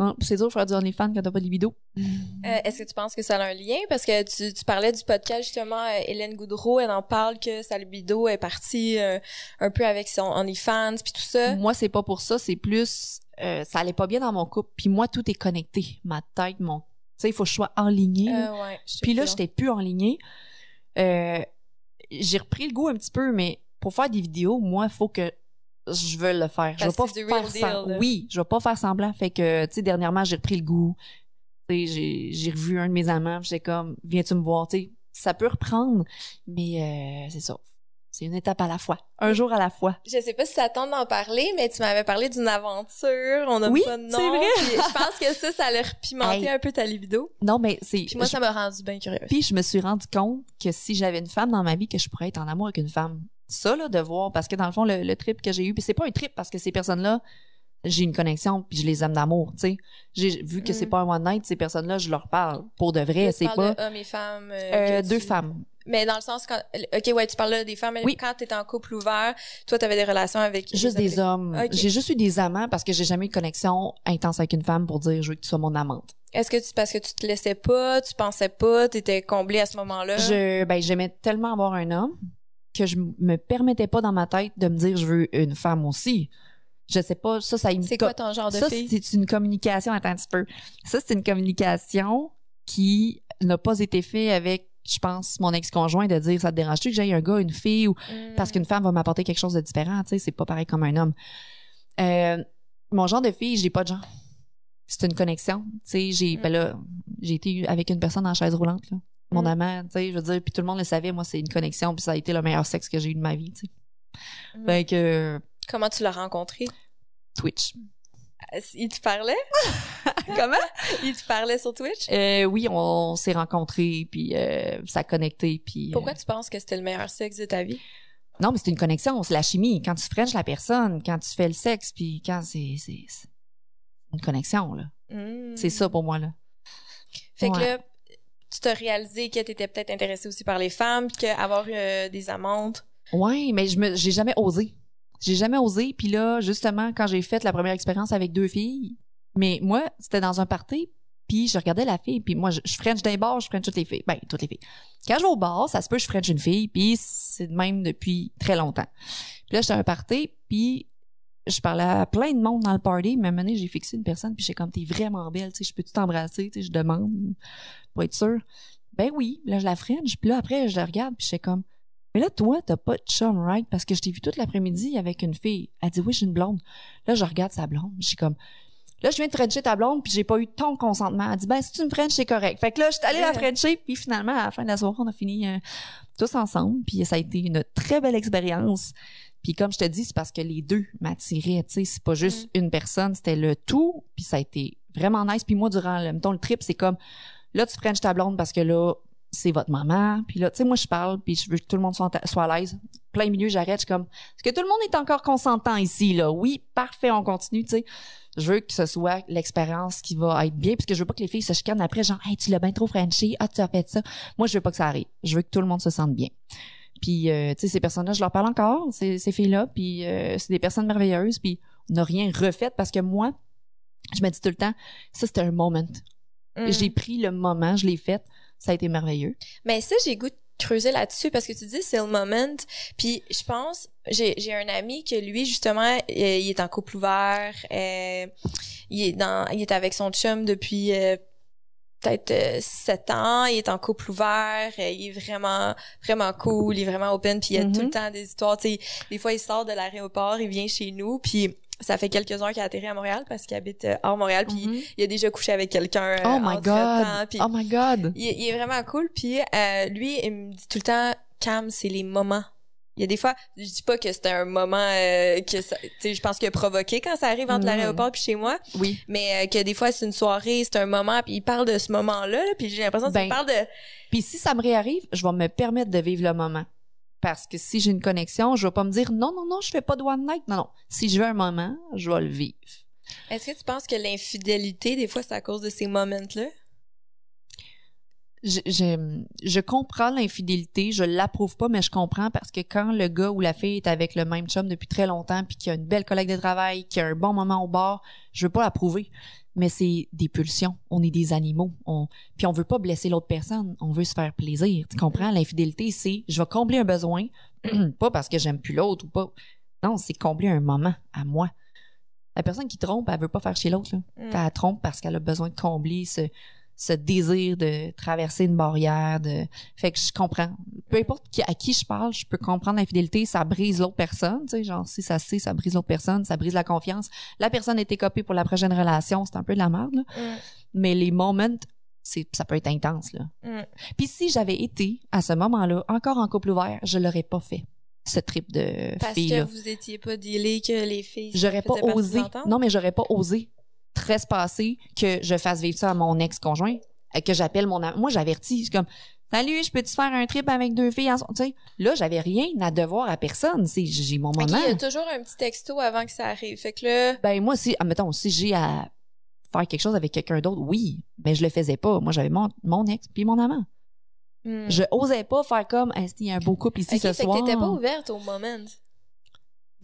Hein, c'est dur de faire du OnlyFans quand t'as pas de libido. Euh, Est-ce que tu penses que ça a un lien? Parce que tu, tu parlais du podcast, justement, euh, Hélène Goudreau, elle en parle que sa libido est partie euh, un peu avec son OnlyFans, puis tout ça. Moi, c'est pas pour ça, c'est plus... euh, ça allait pas bien dans mon couple. Puis moi, tout est connecté. Ma tête, mon... Tu sais, il faut que je sois enlignée. ouais, Puis là, j'étais plus en ligne. Euh, j'ai repris le goût un petit peu, mais pour faire des vidéos, moi, il faut que je veuille le faire. Je vais pas faire real sem- deal, là. Oui, je vais pas faire semblant. Fait que, tu sais, dernièrement, j'ai repris le goût. Tu sais, j'ai, j'ai revu un de mes amants, j'étais comme, viens-tu me voir, tu sais, ça peut reprendre, mais euh, c'est ça. C'est une étape à la fois, un jour à la fois. Je sais pas si ça tente d'en parler, mais tu m'avais parlé d'une aventure, on a Oui, pas de nom. c'est vrai. puis je pense que ça, ça a repimenté Hey. un peu ta libido. Non, mais c'est. Puis moi, je- ça m'a rendu bien curieuse. Puis je me suis rendu compte que si j'avais une femme dans ma vie, que je pourrais être en amour avec une femme. Ça, là, de voir, parce que dans le fond, le, le trip que j'ai eu, puis c'est pas un trip parce que ces personnes-là, j'ai une connexion, puis je les aime d'amour, tu sais. J'ai vu que c'est Mm. pas un one night, ces personnes-là, je leur parle pour de vrai, Là, c'est pas de hommes et femmes. euh, euh, deux tu- femmes. Mais dans le sens quand, ok, ouais, tu parles là des femmes. mais Oui. Quand t'étais en couple ouvert, toi, t'avais des relations avec Juste des hommes. J'ai juste eu des amants parce que j'ai jamais eu de connexion intense avec une femme pour dire je veux que tu sois mon amante. Est-ce que tu parce que tu te laissais pas, tu pensais pas, t'étais comblé à ce moment-là? Je ben j'aimais tellement avoir un homme que je me permettais pas dans ma tête de me dire je veux une femme aussi. Je sais pas, ça ça C'est quoi ton genre de ça, fille? c'est une communication, attends un petit peu. Ça, c'est une communication qui n'a pas été faite avec, je pense, mon ex-conjoint de dire, ça te dérange-tu que j'aille un gars, une fille, ou Mm. parce qu'une femme va m'apporter quelque chose de différent, tu sais, c'est pas pareil comme un homme. Euh, mon genre de fille, j'ai pas de genre. C'est une connexion, tu sais, j'ai, Mm. ben là, j'ai été avec une personne en chaise roulante, là. Mon Mm. amant, tu sais, je veux dire, puis tout le monde le savait, moi, c'est une connexion, puis ça a été le meilleur sexe que j'ai eu de ma vie, tu sais. Mm. Fait que, Comment tu l'as rencontré? Twitch. Euh, Il te parlait? Comment? Il te parlait sur Twitch? Euh, oui, on s'est rencontrés, puis euh, ça a connecté, puis... Pourquoi euh, tu penses que c'était le meilleur sexe de ta vie? non, mais c'est une connexion, c'est la chimie. Quand tu frenches la personne, quand tu fais le sexe, puis quand c'est... c'est une connexion, là. Mm. C'est ça pour moi, là. Fait que là, tu t'as réalisé que t'étais peut-être intéressée aussi par les femmes, puis qu'avoir euh, des amantes? Ouais, mais je me j'ai jamais osé. J'ai jamais osé, puis là, justement, quand j'ai fait la première expérience avec deux filles, mais moi, c'était dans un party, puis je regardais la fille, puis moi, je, je french des bars, je french toutes les filles. Ben, toutes les filles. Quand je vais au bar, ça se peut, je french une fille, puis c'est de même depuis très longtemps. Puis là, j'étais à un party, puis je parlais à plein de monde dans le party, mais à un moment donné, j'ai fixé une personne, puis j'ai comme, t'es vraiment belle, tu sais, je peux-tu t'embrasser, tu sais, je demande, pour être sûre. Ben oui, là, je la french, puis là, après, je la regarde, puis j'étais comme, mais là, toi, t'as pas de chum, right? Parce que je t'ai vu toute l'après-midi avec une fille. Elle dit, oui, j'ai une blonde. Là, je regarde sa blonde. Je suis comme, là, je viens de frencher ta blonde, puis j'ai pas eu ton consentement. Elle dit, ben, si tu me frenches, c'est correct. Fait que là, je suis allée la frencher, puis finalement, à la fin de la soirée, on a fini euh, tous ensemble, puis ça a été une très belle expérience. Puis comme je te dis, c'est parce que les deux m'attiraient, tu sais, c'est pas juste une personne, c'était le tout, puis ça a été vraiment nice. Puis moi, durant le, mettons, le trip, c'est comme, là, tu frenches ta blonde parce que là, c'est votre maman. Puis là, tu sais, moi, je parle, puis je veux que tout le monde soit, soit à l'aise. Plein milieu, j'arrête, je suis comme, est-ce que tout le monde est encore consentant ici, là? Oui, parfait, on continue, tu sais. Je veux que ce soit l'expérience qui va être bien, parce que je veux pas que les filles se chicanent après, genre, hey, tu l'as bien trop frenché, ah, tu as fait ça. Moi, je veux pas que ça arrive. Je veux que tout le monde se sente bien. Puis, euh, tu sais, ces personnes-là, je leur parle encore, ces, ces filles-là, puis euh, c'est des personnes merveilleuses, puis on n'a rien refait parce que moi, je me dis tout le temps, ça, c'était un moment. Mm. J'ai pris le moment, je l'ai fait, ça a été merveilleux. Mais ça, j'ai goût creuser là-dessus parce que tu dis c'est le moment. Puis je pense, j'ai j'ai un ami que lui justement, il est en couple ouvert, euh, il est dans, il est avec son chum depuis euh, peut-être euh, sept ans, il est en couple ouvert, euh, il est vraiment vraiment cool, il est vraiment open, puis il y a tout le temps des histoires. Tu sais, des fois il sort de l'aéroport, il vient chez nous, puis ça fait quelques heures qu'il a atterri à Montréal parce qu'il habite euh, hors Montréal, puis Mhm. il a déjà couché avec quelqu'un. euh, Oh my god! puis Oh my god! il, est- il est vraiment cool. Puis euh, lui, il me dit tout le temps, Cam, c'est les moments. Il y a des fois, je dis pas que c'était un moment euh, que ça, tu sais, je pense a provoqué quand ça arrive entre Mhm. l'aéroport puis chez moi, Oui. mais euh, que des fois c'est une soirée, c'est un moment, puis il parle de ce moment-là, là, puis j'ai l'impression qu'il Ben, parle de Puis si ça me réarrive, je vais me permettre de vivre le moment. Parce que si j'ai une connexion, je vais pas me dire non, non, non, je fais pas de one night. Non, non. Si je veux un moment, je vais le vivre. Est-ce que tu penses que l'infidélité, des fois, c'est à cause de ces moments-là? je, je, je comprends l'infidélité, je l'approuve pas, mais je comprends parce que quand le gars ou la fille est avec le même chum depuis très longtemps, puis qu'il a une belle collègue de travail, qu'il a un bon moment au bar, je veux pas l'approuver. Mais c'est des pulsions. On est des animaux. On, puis on veut pas blesser l'autre personne. On veut se faire plaisir. Tu comprends? L'infidélité, c'est je vais combler un besoin, pas parce que j'aime plus l'autre ou pas. Non, c'est combler un moment à moi. La personne qui trompe, elle veut pas faire chez l'autre. là. Mm. Elle trompe parce qu'elle a besoin de combler ce, ce désir de traverser une barrière. De... Fait que je comprends. Peu importe qui, à qui je parle, je peux comprendre l'infidélité. Ça brise l'autre personne. Tu sais, genre, si ça se sait, ça brise l'autre personne, ça brise la confiance. La personne est écopée pour la prochaine relation. C'est un peu de la merde. là. Mm. Mais les moments, ça peut être intense là. Mm. Puis si j'avais été à ce moment-là encore en couple ouvert, je l'aurais pas fait ce trip de Parce filles que là. vous étiez pas dealé que les filles. J'aurais pas osé. Non, mais j'aurais pas osé trespasser que je fasse vivre ça à mon ex-conjoint, euh, que j'appelle mon am- moi j'avertis, je suis comme Salut, je peux te faire un trip avec deux filles ensemble, tu sais. Là, j'avais rien à devoir à personne, j'ai mon moment. il y a toujours un petit texto avant que ça arrive. Fait que là, Ben moi si admettons si j'ai à faire quelque chose avec quelqu'un d'autre, oui, mais je le faisais pas. Moi j'avais mon, mon ex puis mon amant. hmm. Je osais pas faire comme Est-ce qu'il y a un beau couple ici Ok, ce fait soir. que t'étais pas ouverte au moment.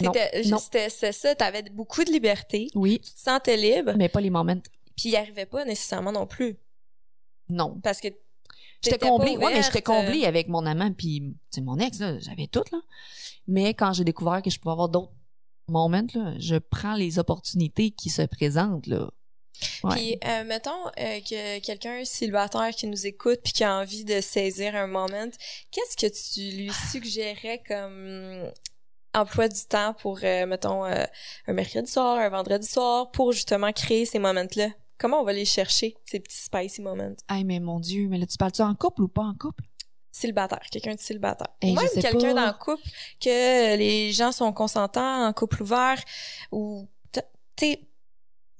Non. C'était c'est ça, t'avais beaucoup de liberté. Oui, Tu te sentais libre, mais pas les moments. puis il arrivait pas nécessairement non plus. Non. Parce que J'étais comblée. Ouais, mais j'étais euh. comblée avec mon amant puis c'est mon ex là, j'avais tout là. Mais quand j'ai découvert que je pouvais avoir d'autres moments là, je prends les opportunités qui se présentent là. Ouais. Puis, euh, mettons euh, que quelqu'un célibataire qui nous écoute puis qui a envie de saisir un moment, qu'est-ce que tu lui suggérais comme emploi du temps pour, euh, mettons, euh, un mercredi soir, un vendredi soir, pour justement créer ces moments-là? Comment on va les chercher, ces petits spicy moments? Hey, mais mon Dieu, mais là, tu parles-tu en couple ou pas en couple? Célibataire, quelqu'un de célibataire. Hey, Ou même quelqu'un dans le couple, que les gens sont consentants, en couple ouvert, ou, tu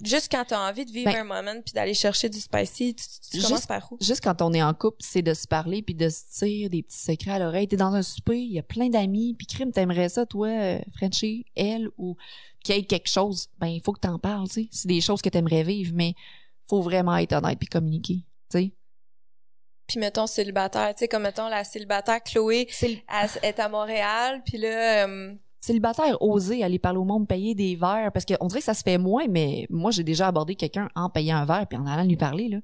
juste quand t'as envie de vivre Ben, un moment puis d'aller chercher du spicy, tu, tu- tu juste- commences par où? Juste quand on est en couple, c'est de se parler puis de se dire des petits secrets à l'oreille. T'es dans un souper, il y a plein d'amis, puis crime, t'aimerais ça, toi, euh, Frenchie, elle, ou qu'il y ait quelque chose. Ben, il faut que t'en parles, tu sais. C'est des choses que t'aimerais vivre, mais faut vraiment être honnête puis communiquer, tu sais. Puis mettons célibataire, tu sais, comme mettons la célibataire Chloé, elle est à Montréal, puis là, euh, célibataire, oser aller parler au monde, payer des verres, parce qu'on dirait que ça se fait moins, mais moi, j'ai déjà abordé quelqu'un en payant un verre puis en allant lui parler, là.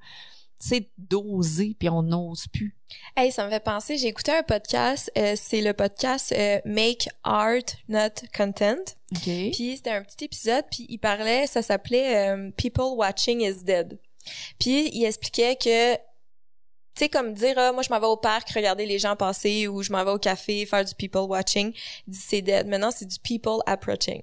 C'est d'oser puis on n'ose plus. hey, ça me fait penser, j'ai écouté un podcast, euh, c'est le podcast euh, Make Art Not Content. OK. Puis c'était un petit épisode, puis il parlait, ça s'appelait euh, People Watching is Dead. Puis il expliquait que, tu sais, comme dire, ah, moi je m'en vais au parc regarder les gens passer ou je m'en vais au café faire du people watching, c'est dead. Maintenant c'est du people approaching.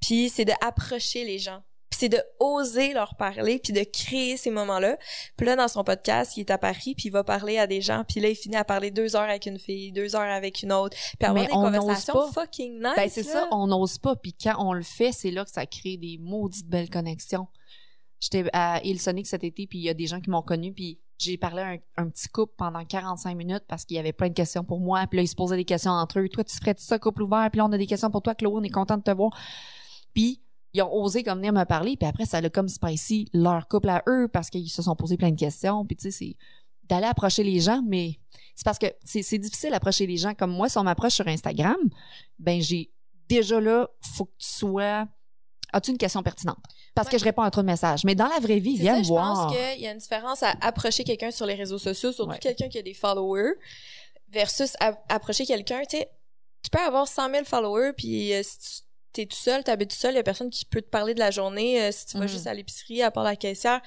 Puis c'est de approcher les gens. Puis c'est de oser leur parler, puis de créer ces moments-là. Puis là, dans son podcast, il est à Paris, puis il va parler à des gens, puis là, il finit à parler deux heures avec une fille, deux heures avec une autre, puis avoir Mais des on n'ose conversations pas. fucking nice. Ben c'est ça, on n'ose pas. Puis quand on le fait, c'est là que ça crée des maudites belles connexions. J'étais à Hillsonic cet été, puis il y a des gens qui m'ont connu, puis j'ai parlé à un, petit couple pendant 45 minutes parce qu'il y avait plein de questions pour moi. Puis là, ils se posaient des questions entre eux. Toi, tu ferais ça, couple ouvert? Puis là, on a des questions pour toi, Chloé, on est content de te voir. Puis ils ont osé comme venir me parler, puis après, ça a comme spicy leur couple à eux parce qu'ils se sont posés plein de questions. Puis tu sais, c'est d'aller approcher les gens, mais c'est parce que c'est c'est difficile d'approcher les gens. Comme moi, si on m'approche sur Instagram, ben j'ai déjà là, faut que tu sois. As-tu une question pertinente? Parce Ouais. que je réponds à trop de messages. Mais dans la vraie vie, viens ça, me je voir. pense qu'il y a une différence à approcher quelqu'un sur les réseaux sociaux, surtout Ouais. quelqu'un qui a des followers, versus approcher quelqu'un, tu sais, tu peux avoir 100 000 followers, puis euh, si tu t'es tout seul, t'habites tout seul, il y a personne qui peut te parler de la journée euh, si tu vas Mhm. juste à l'épicerie, à part la caissière,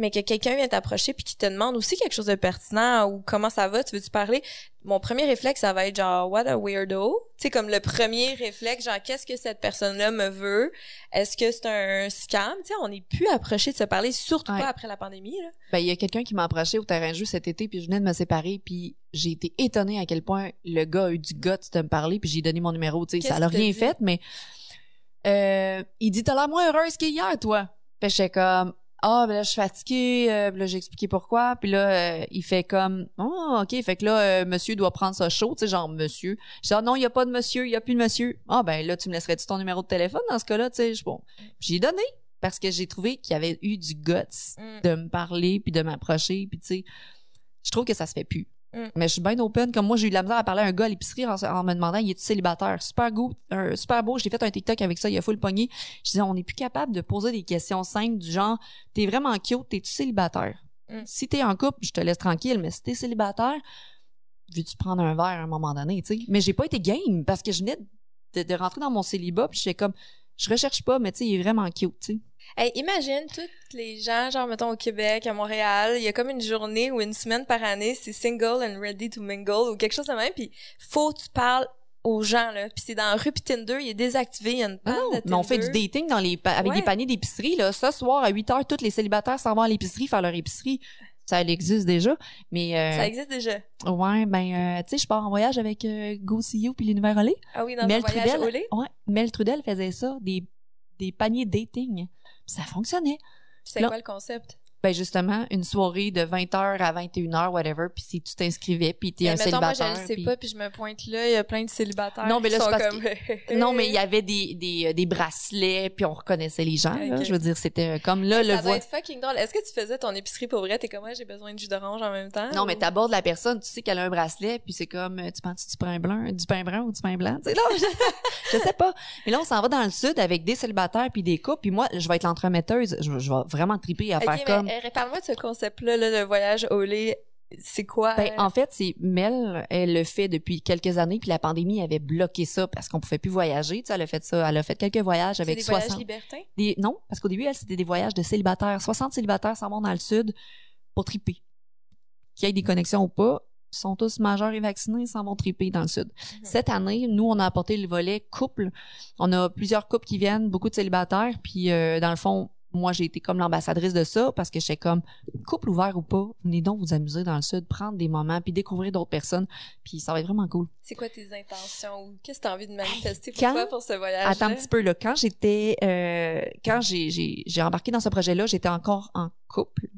mais que quelqu'un vient t'approcher puis qui te demande aussi quelque chose de pertinent ou comment ça va, tu veux-tu parler? Mon premier réflexe, ça va être genre, what a weirdo. Tu sais, comme le premier réflexe, genre, qu'est-ce que cette personne-là me veut? Est-ce que c'est un scam? Tu sais, on n'est plus approché de se parler, surtout Ouais. pas après la pandémie, là. Ben, il y a quelqu'un qui m'a approché au terrain de jeu cet été, puis je venais de me séparer, puis j'ai été étonnée à quel point le gars a eu du guts de me parler, puis j'ai donné mon numéro, tu sais, ça t'a rien fait, mais euh, il dit, t'as l'air moins heureuse qu'hier, toi. Puis j'étais comme, ah, ben là, je suis fatiguée, euh, puis là, j'ai expliqué pourquoi, puis là, euh, il fait comme, oh, OK, fait que là, euh, monsieur doit prendre ça chaud, tu sais, genre, monsieur. Je dis, ah non, il y a pas de monsieur, il y a plus de monsieur. Ah, ben là, tu me laisserais-tu ton numéro de téléphone dans ce cas-là, tu sais, je- bon. J'ai donné, parce que j'ai trouvé qu'il y avait eu du guts Mm. de me parler puis de m'approcher puis tu sais je trouve que ça se fait plus Mm. mais je suis bien open. Comme moi j'ai eu de la misère à parler à un gars à l'épicerie en, en me demandant il est célibataire. Super goût un, super beau. J'ai fait un TikTok avec ça il a full pogné. Je disais on n'est plus capable de poser des questions simples du genre t'es vraiment cute t'es-tu célibataire? Mm. si t'es en couple je te laisse tranquille mais si t'es célibataire veux-tu prendre un verre à un moment donné tu sais? Mais j'ai pas été game parce que je venais de, de rentrer dans mon célibat puis j'étais comme je recherche pas mais tu sais il est vraiment cute tu sais Hey, imagine tous les gens, genre, mettons, au Québec, à Montréal, il y a comme une journée ou une semaine par année, c'est single and ready to mingle ou quelque chose de même, puis faut que tu parles aux gens, là. Puis c'est dans la rue, puis Tinder, il est désactivé, il y a une Non, panne non, de Tinder. mais on fait du dating dans les pa- avec Ouais. des paniers d'épicerie là. Ce soir à 8 heures, tous les célibataires s'en vont à l'épicerie faire leur épicerie. Ça elle existe déjà, mais euh, Ça existe déjà. ouais, ben euh, tu sais, je pars en voyage avec euh, Go See You puis l'univers Olé. Ah oui, dans Mel le voyage Trudel, ouais, Mel Trudel faisait ça, des des paniers dating. Ça fonctionnait. C'est quoi le concept? Ben justement, une soirée de 20h à 21h whatever, puis si tu t'inscrivais puis t'es Mais un mettons, moi, je célibataire. le sais pas, puis je me pointe là, il y a plein de célibataires Non, mais là, c'est parce comme... Non, mais il y avait des, des, euh, des bracelets, puis on reconnaissait les gens. là. Je veux dire, c'était euh, comme là, le Ça doit être fucking drôle. Est-ce que tu faisais ton épicerie pour vrai? T'es comme moi, j'ai besoin de jus d'orange en même temps? Non, ou- mais t'abordes la personne, tu sais qu'elle a un bracelet, puis c'est comme, euh, tu penses du pain blanc, du pain brun ou du pain blanc? Tu sais, je, je sais pas. Mais là, on s'en va dans le sud avec des célibataires puis des couples, puis moi, je vais être l'entremetteuse. Je, je vais vraiment triper à faire mais comme... euh, parle-moi de ce concept-là, là, le voyage au lait. C'est quoi? Ben, euh, en fait, c'est Mel, elle le fait depuis quelques années, puis la pandémie avait bloqué ça parce qu'on pouvait plus voyager. Tu sais, elle a fait ça, elle a fait quelques voyages avec des 60. voyages libertins? Des, non, parce qu'au début, elle, c'était des voyages de célibataires. 60 célibataires s'en vont dans le sud pour triper. Qu'il y ait des connexions ou pas, ils sont tous majeurs et vaccinés, ils s'en vont triper dans le sud. Mhm. Cette année, nous, on a apporté le volet couple. On a plusieurs couples qui viennent, beaucoup de célibataires, puis euh, dans le fond, moi, j'ai été comme l'ambassadrice de ça parce que j'étais comme couple ouvert ou pas, venez donc vous amuser dans le sud, prendre des moments, puis découvrir d'autres personnes, puis ça va être vraiment cool. C'est quoi tes intentions? ou Qu'est-ce que t'as envie de manifester pour quand- toi pour ce voyage Attends un petit peu là. Quand j'étais, euh, quand j'ai, embarqué dans ce projet-là, j'étais encore en couple.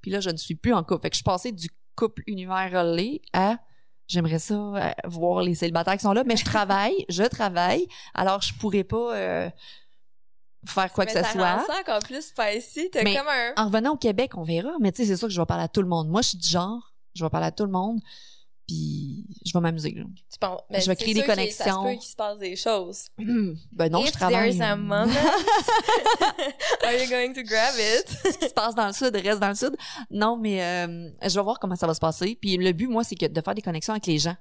Puis là, je ne suis plus en couple. Fait que je suis passée du couple univers relais à j'aimerais ça euh, voir les célibataires qui sont là, mais je travaille, je travaille, alors je pourrais pas euh, faire quoi que ce soit. ça encore plus spicy. T'as Mais- comme un... En revenant au Québec, on verra. Mais tu sais, c'est sûr que je vais parler à tout le monde. Moi, je suis du genre, je vais parler à tout le monde, puis je vais m'amuser. Tu penses, ben, je vais créer des qu'il- Ça se connexions. peut qu'il se passe des choses. ben non, If je travaille. there's a moment, are you going to grab it? ce qui se passe dans le sud reste dans le sud. Non, mais euh, je vais voir comment ça va se passer. Puis le but, moi, c'est que de faire des connexions avec les gens.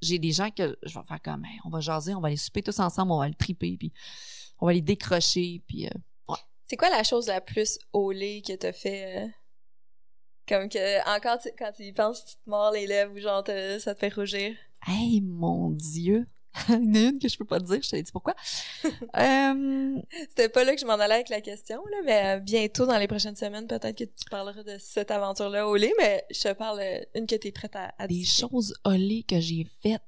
J'ai des gens que je vais faire comme, Hey, on va jaser, on va aller souper tous ensemble, on va le triper, puis on va les décrocher, puis euh, C'est quoi la chose la plus au lait que t'as fait? euh, Comme que, encore, tu- quand tu y penses, tu te mords les lèvres ou genre, te- ça te fait rougir? hey, mon Dieu. Il y en a une que je peux pas te dire, je te dit pourquoi. euh, C'était pas là que je m'en allais avec la question, là, mais bientôt, dans les prochaines semaines, peut-être que tu parleras de cette aventure-là au lait, mais je te parle une que t'es prête à, à des discuter. choses olées que j'ai faites.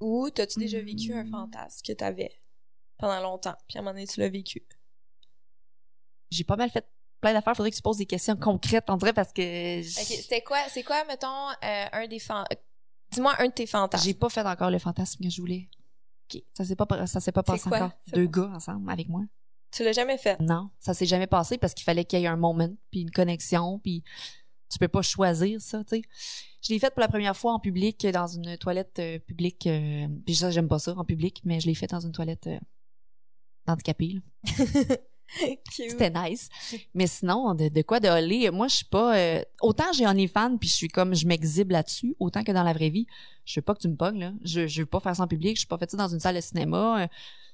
Ou t'as-tu déjà vécu un Hmm. fantasme que t'avais pendant longtemps, puis à un moment donné, tu l'as vécu? J'ai pas mal fait plein d'affaires. Faudrait que tu poses des questions concrètes, on dirait, parce que Ok, c'était quoi, c'est quoi, mettons, euh, un des fan... Dis-moi un de tes fantasmes. j'ai pas fait encore le fantasme que je voulais. Ok. Ça s'est pas, ça s'est pas C'est passé quoi? encore. C'est Deux gars ensemble avec moi. Tu l'as jamais fait? Non, ça s'est jamais passé parce qu'il fallait qu'il y ait un moment, puis une connexion, puis tu peux pas choisir ça, tu sais. Je l'ai fait pour la première fois en public dans une toilette euh, publique, euh, puis ça j'aime pas ça en public, mais je l'ai fait dans une toilette euh, handicapée. C'était nice. Mais sinon, de, de quoi de holé, moi je suis pas euh, autant j'ai OnlyFans puis je suis comme je m'exhibe là-dessus, autant que dans la vraie vie, je veux pas que tu me pognes là. Je je veux pas faire ça en public, je suis pas fait ça dans une salle de cinéma.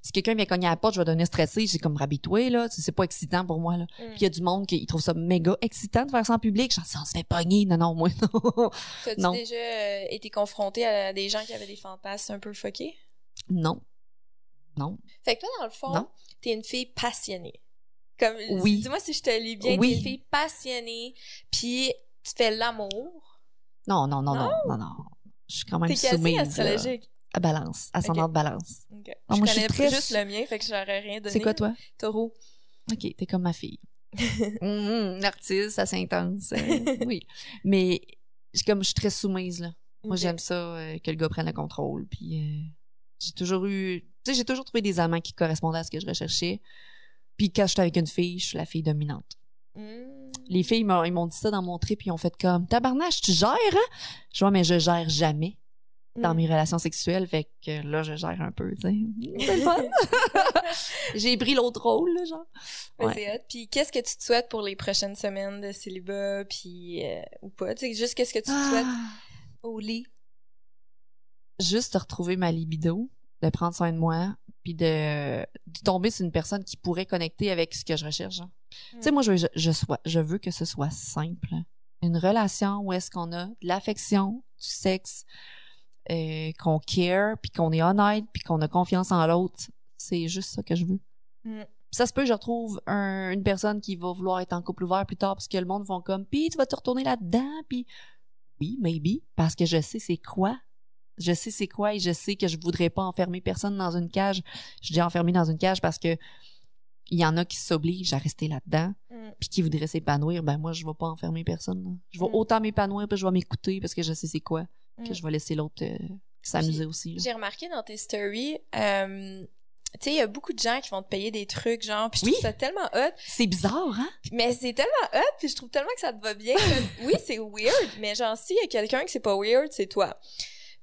Si quelqu'un vient cogner à la porte, je vais devenir stressée, j'ai comme rabitoué là, c'est pas excitant pour moi là. Mm. Puis il y a du monde qui trouve ça méga excitant de faire ça en public, genre si on se fait pogner, non non moi non. T'as-tu Non. déjà euh, été confronté à des gens qui avaient des fantasmes un peu fuckés? non. Non. Fait que toi, dans le fond, Non. t'es une fille passionnée. Comme, Oui. Dis-moi si je te lis bien, Oui. t'es une fille passionnée, puis tu fais l'amour. Non, non, non, non, Non? non, non. Je suis quand même T'es quasi astrologique. Balance, ascendant Ok. de balance. Non, je moi, je connais très- juste le mien, fait que j'aurais rien donné. C'est quoi toi? Taureau. OK, t'es comme ma fille. Hum, une artiste, assez intense. euh, oui. Mais je- comme je suis très soumise, là. Moi, j'aime ça euh, que le gars prenne le contrôle. Puis euh, j'ai toujours eu... Tu sais, j'ai toujours trouvé des amants qui correspondaient à ce que je recherchais. Puis quand j'étais avec une fille, je suis la fille dominante. Mm. Les filles ils m'ont dit ça dans mon trip, puis ils ont fait comme « Tabarnache, tu gères, hein? » Je vois, mais je gère jamais dans Mm. mes relations sexuelles. Fait que là, je gère un peu, tu sais. J'ai pris l'autre rôle, là, genre. Ouais, Ouais. C'est hot. Puis qu'est-ce que tu te souhaites pour les prochaines semaines de célibat, puis euh, ou pas? Tu sais, juste qu'est-ce que tu te souhaites Ah. au lit? juste de retrouver ma libido, de prendre soin de moi, puis de, de tomber sur une personne qui pourrait connecter avec ce que je recherche. genre. Mm. Tu sais, moi, je, je, je, sois, je veux que ce soit simple. Une relation où est-ce qu'on a de l'affection, du sexe, euh, qu'on care, puis qu'on est honnête, puis qu'on a confiance en l'autre. C'est juste ça que je veux. Mm. Ça se peut que je retrouve un- une personne qui va vouloir être en couple ouvert plus tard parce que le monde vont comme puis tu vas te retourner là-dedans puis oui maybe parce que je sais c'est quoi je sais c'est quoi et je sais que je voudrais pas enfermer personne dans une cage je dis enfermer dans une cage parce que il y en a qui s'obligent à rester là-dedans Mm. puis qui voudraient s'épanouir ben moi je vais pas enfermer personne là. je vais Mm. autant m'épanouir puis je vais m'écouter parce que je sais c'est quoi Mm. que je vais laisser l'autre euh, s'amuser aussi. J'ai remarqué dans tes stories, euh, tu sais, il y a beaucoup de gens qui vont te payer des trucs, genre, puis je Oui. trouve ça tellement hot. c'est bizarre hein? Mais c'est tellement hot, puis je trouve tellement que ça te va bien. que- oui, c'est weird, mais genre, s'il y a quelqu'un que c'est pas weird, c'est toi.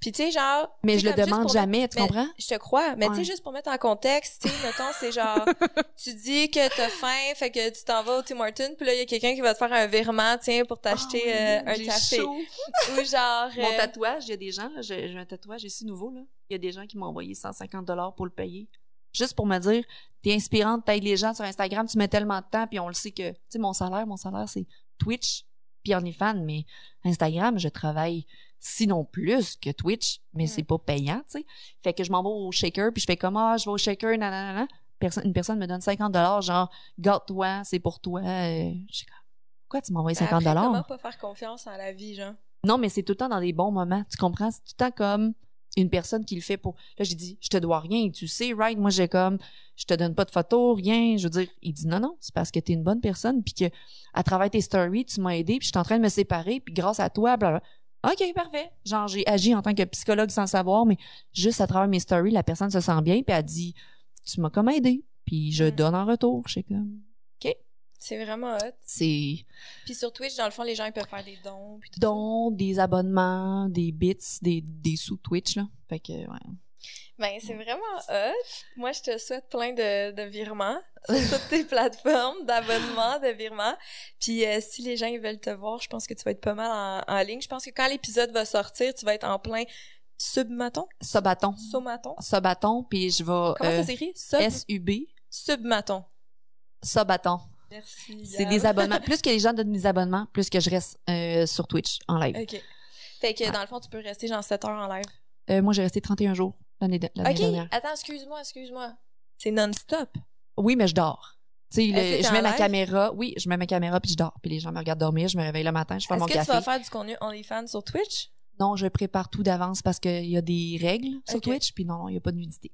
Puis tu sais, genre... mais je le demande jamais tu comprends? Je te crois, mais tu sais, juste pour mettre en contexte, tu sais, mettons, c'est genre, tu dis que t'as faim, fait que tu t'en vas au Tim Hortons, puis là, il y a quelqu'un qui va te faire un virement, tiens, pour t'acheter Ah, euh, un café. chaud. Ou genre... Mon euh, tatouage, il y a des gens, là, j'ai j'ai un tatouage ici nouveau, là. Il y a des gens qui m'ont envoyé 150 dollars pour le payer. Juste pour me dire, t'es inspirante, t'aides les gens sur Instagram, tu mets tellement de temps, puis on le sait que, tu sais, mon salaire, mon salaire, c'est Twitch, puis OnlyFans, mais Instagram, je travaille sinon plus que Twitch, mais Mm. c'est pas payant, tu sais. Fait que je m'en vais au shaker, puis je fais comme, ah, je vais au shaker, nanana. Personne, une personne me donne 50 dollars, genre, garde-toi, c'est pour toi. Euh, je sais pourquoi tu m'envoies 50 après, comment dollars? pas faire confiance en la vie, genre? Non, mais c'est tout le temps dans des bons moments. Tu comprends? C'est tout le temps comme une personne qui le fait pour. Là, j'ai dit, je te dois rien. Tu sais, right? Moi, j'ai comme, je te donne pas de photos, rien. Je veux dire, il dit non, non, c'est parce que t'es une bonne personne, puis que à travers tes stories, tu m'as aidé, puis je suis en train de me séparer, puis grâce à toi, blablabla. OK, parfait. Genre, j'ai agi en tant que psychologue sans savoir, mais juste à travers mes stories, la personne se sent bien, puis elle dit, tu m'as comme aidé, puis je Mm. donne en retour. Je sais comme, C'est vraiment hot. c'est Puis sur Twitch, dans le fond, les gens, ils peuvent faire des dons. Puis tout dons, des abonnements, des bits, des, des sous Twitch, là. Fait que, ouais. Ben, c'est vraiment hot. Moi, je te souhaite plein de, de virements sur toutes tes plateformes, d'abonnements, de virements. Puis euh, si les gens ils veulent te voir, je pense que tu vas être pas mal en, en ligne. Je pense que quand l'épisode va sortir, tu vas être en plein submaton, Sobaton. somaton? Sobaton, puis je vais... Comment euh, ça s'écrit? Sub, S-U-B. submaton. Sobaton. Merci. C'est des abonnements. plus que les gens donnent des abonnements, plus que je reste euh, sur Twitch en live. OK. Fait que dans le fond, tu peux rester genre 7 heures en live. Euh, moi, j'ai resté 31 jours l'année de- l'année OK. Attends, excuse-moi, excuse-moi. C'est non-stop. Oui, mais je dors. Tu sais, Est-ce que je mets ma caméra. Oui, je mets ma caméra puis je dors. Puis les gens me regardent dormir. Je me réveille le matin, je fais Est-ce mon que café. tu vas faire du contenu OnlyFans sur Twitch? Non, je prépare tout d'avance parce qu'il y a des règles sur. Twitch. Puis non, il n'y a pas de nudité.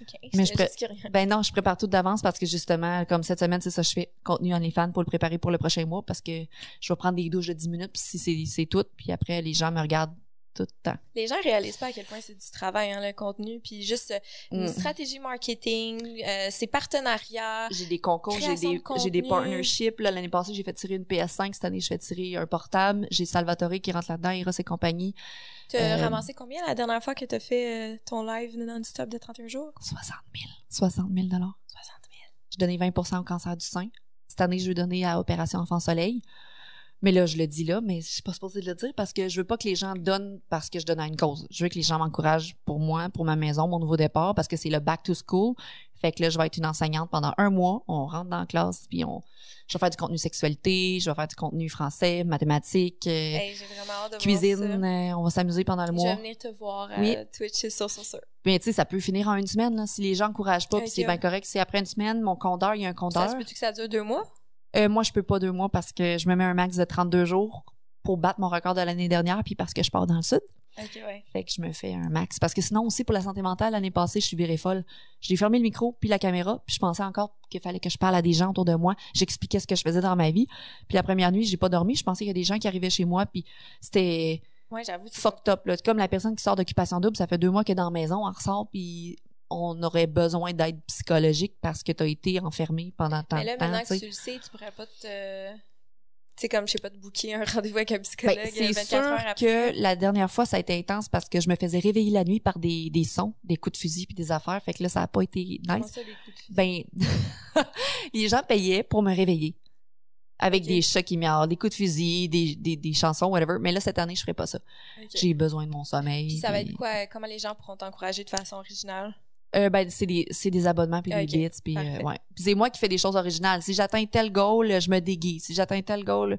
OK. Mais je pré-. Ben non, je prépare tout d'avance parce que justement, comme cette semaine, c'est ça, je fais contenu OnlyFans pour le préparer pour le prochain mois parce que je vais prendre des douches de 10 minutes puis si c'est tout, puis après, les gens me regardent tout le temps. Les gens réalisent pas à quel point c'est du travail, hein, le contenu. Puis juste euh, une Mm. stratégie marketing, euh, ses partenariats. J'ai des concours, j'ai des, de j'ai des partnerships. Là, l'année passée, j'ai fait tirer une PS5. Cette année, je fais tirer un portable. J'ai Salvatore qui rentre là-dedans, Eros et compagnie. T'as Euh, ramassé combien la dernière fois que t'as fait euh, ton live non-stop de 31 jours? 60 000. 60 000 dollars. 60 000. J'ai donné 20% au cancer du sein. Cette année, je vais donner à Opération Enfant Soleil. Mais là, je le dis là, mais je suis pas supposée de le dire parce que je veux pas que les gens donnent parce que je donne à une cause. Je veux que les gens m'encouragent pour moi, pour ma maison, mon nouveau départ, parce que c'est le back to school. Fait que là, je vais être une enseignante pendant un mois. On rentre dans la classe, puis on, je vais faire du contenu sexualité, je vais faire du contenu français, mathématiques, euh, Hey, j'ai vraiment hâte de cuisine. ça. euh, on va s'amuser pendant le Je mois. vais venir te voir à Oui. Twitch, c'est sûr, c'est sûr. Mais tu sais, ça peut finir en une semaine là, si les gens encouragent pas, puis c'est bien correct. C'est après une semaine, mon compteur, il y a un Ça compteur. se peut-tu que ça dure deux mois? Euh, moi, je peux pas deux mois parce que je me mets un max de 32 jours pour battre mon record de l'année dernière, puis parce que je pars dans le sud. Ok, ouais. Fait que je me fais un max. Parce que sinon, aussi, pour la santé mentale, l'année passée, je suis virée folle. J'ai fermé le micro, puis la caméra, puis je pensais encore qu'il fallait que je parle à des gens autour de moi. J'expliquais ce que je faisais dans ma vie. Puis la première nuit, j'ai pas dormi. Je pensais qu'il y a des gens qui arrivaient chez moi, puis c'était Ouais, j'avoue. fucked up. Là. Comme la personne qui sort d'occupation double, ça fait deux mois qu'elle est dans la maison, elle ressort, puis on aurait besoin d'aide psychologique parce que t'as été enfermé pendant tant Mais là, de temps. maintenant tu sais. que tu le sais, tu pourrais pas te... Tu sais, comme, je sais pas, te booker un rendez-vous avec un psychologue Ben, euh, c'est 24 sûr heures après. que la dernière fois, ça a été intense parce que je me faisais réveiller la nuit par des, des sons, des coups de fusil puis des affaires. Fait que là, ça a pas été Comment nice. ça, les coups de fusil? Ben, les gens payaient pour me réveiller. Avec des chats qui miaulent, des coups de fusil, des, des, des chansons, whatever. Mais là, cette année, je ferai pas ça. J'ai besoin de mon sommeil. Puis ça va être quoi? Comment les gens pourront t'encourager de façon originale? Euh, ben, c'est des, c'est des abonnements puis des bits puis euh, ouais. C'est moi qui fais des choses originales. Si j'atteins tel goal, je me déguise. Si j'atteins tel goal,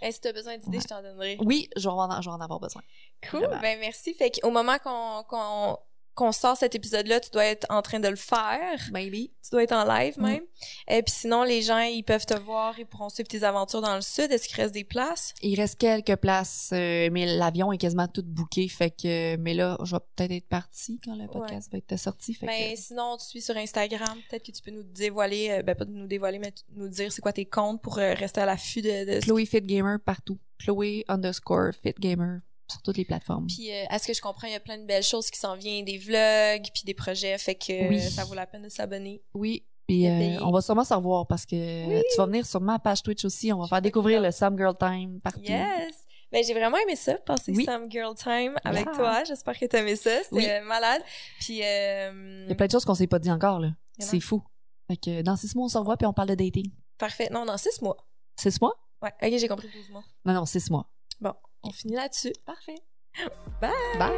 Hey, si t'as besoin d'idées, Ouais. je t'en donnerai. Oui, je vais en, je vais en avoir besoin. Cool, Vraiment. ben merci. Fait qu'au moment qu'on qu'on qu'on sort cet épisode-là, tu dois être en train de le faire. Maybe. Tu dois être en live Mm. même. Et puis sinon, les gens, ils peuvent te voir, ils pourront suivre tes aventures dans le sud. Est-ce qu'il reste des places? Il reste quelques places, euh, mais l'avion est quasiment tout booké. Fait que, mais là, je vais peut-être être partie quand le podcast va être sorti. Fait que, sinon, on te suit sur Instagram. Peut-être que tu peux nous dévoiler, euh, ben pas nous dévoiler, mais tu- nous dire c'est quoi tes comptes pour euh, rester à l'affût de, de Chloé Fit Gamer partout. Chloé underscore Fit Gamer sur toutes les plateformes. Puis, euh, à ce que je comprends, il y a plein de belles choses qui s'en viennent, des vlogs, puis des projets, fait que Oui. euh, ça vaut la peine de s'abonner. Oui. Puis euh, on va sûrement se revoir parce que tu vas venir sur ma page Twitch aussi. On va faire découvrir le Some Girl Time partout. Yes! Ben, j'ai vraiment aimé ça, passer Oui. some girl time avec Yeah. toi. J'espère que t'as aimé ça. C'était Oui. malade. Puis, euh, Il y a plein de choses qu'on s'est pas dit encore, là. C'est fou. Fait que dans six mois, on se revoit puis on parle de dating. parfait. Non, dans six mois. Six mois? Ouais. Ok, j'ai compris 12 mois. Non, non, six mois. Bon, on finit là-dessus. Parfait. Bye. Bye.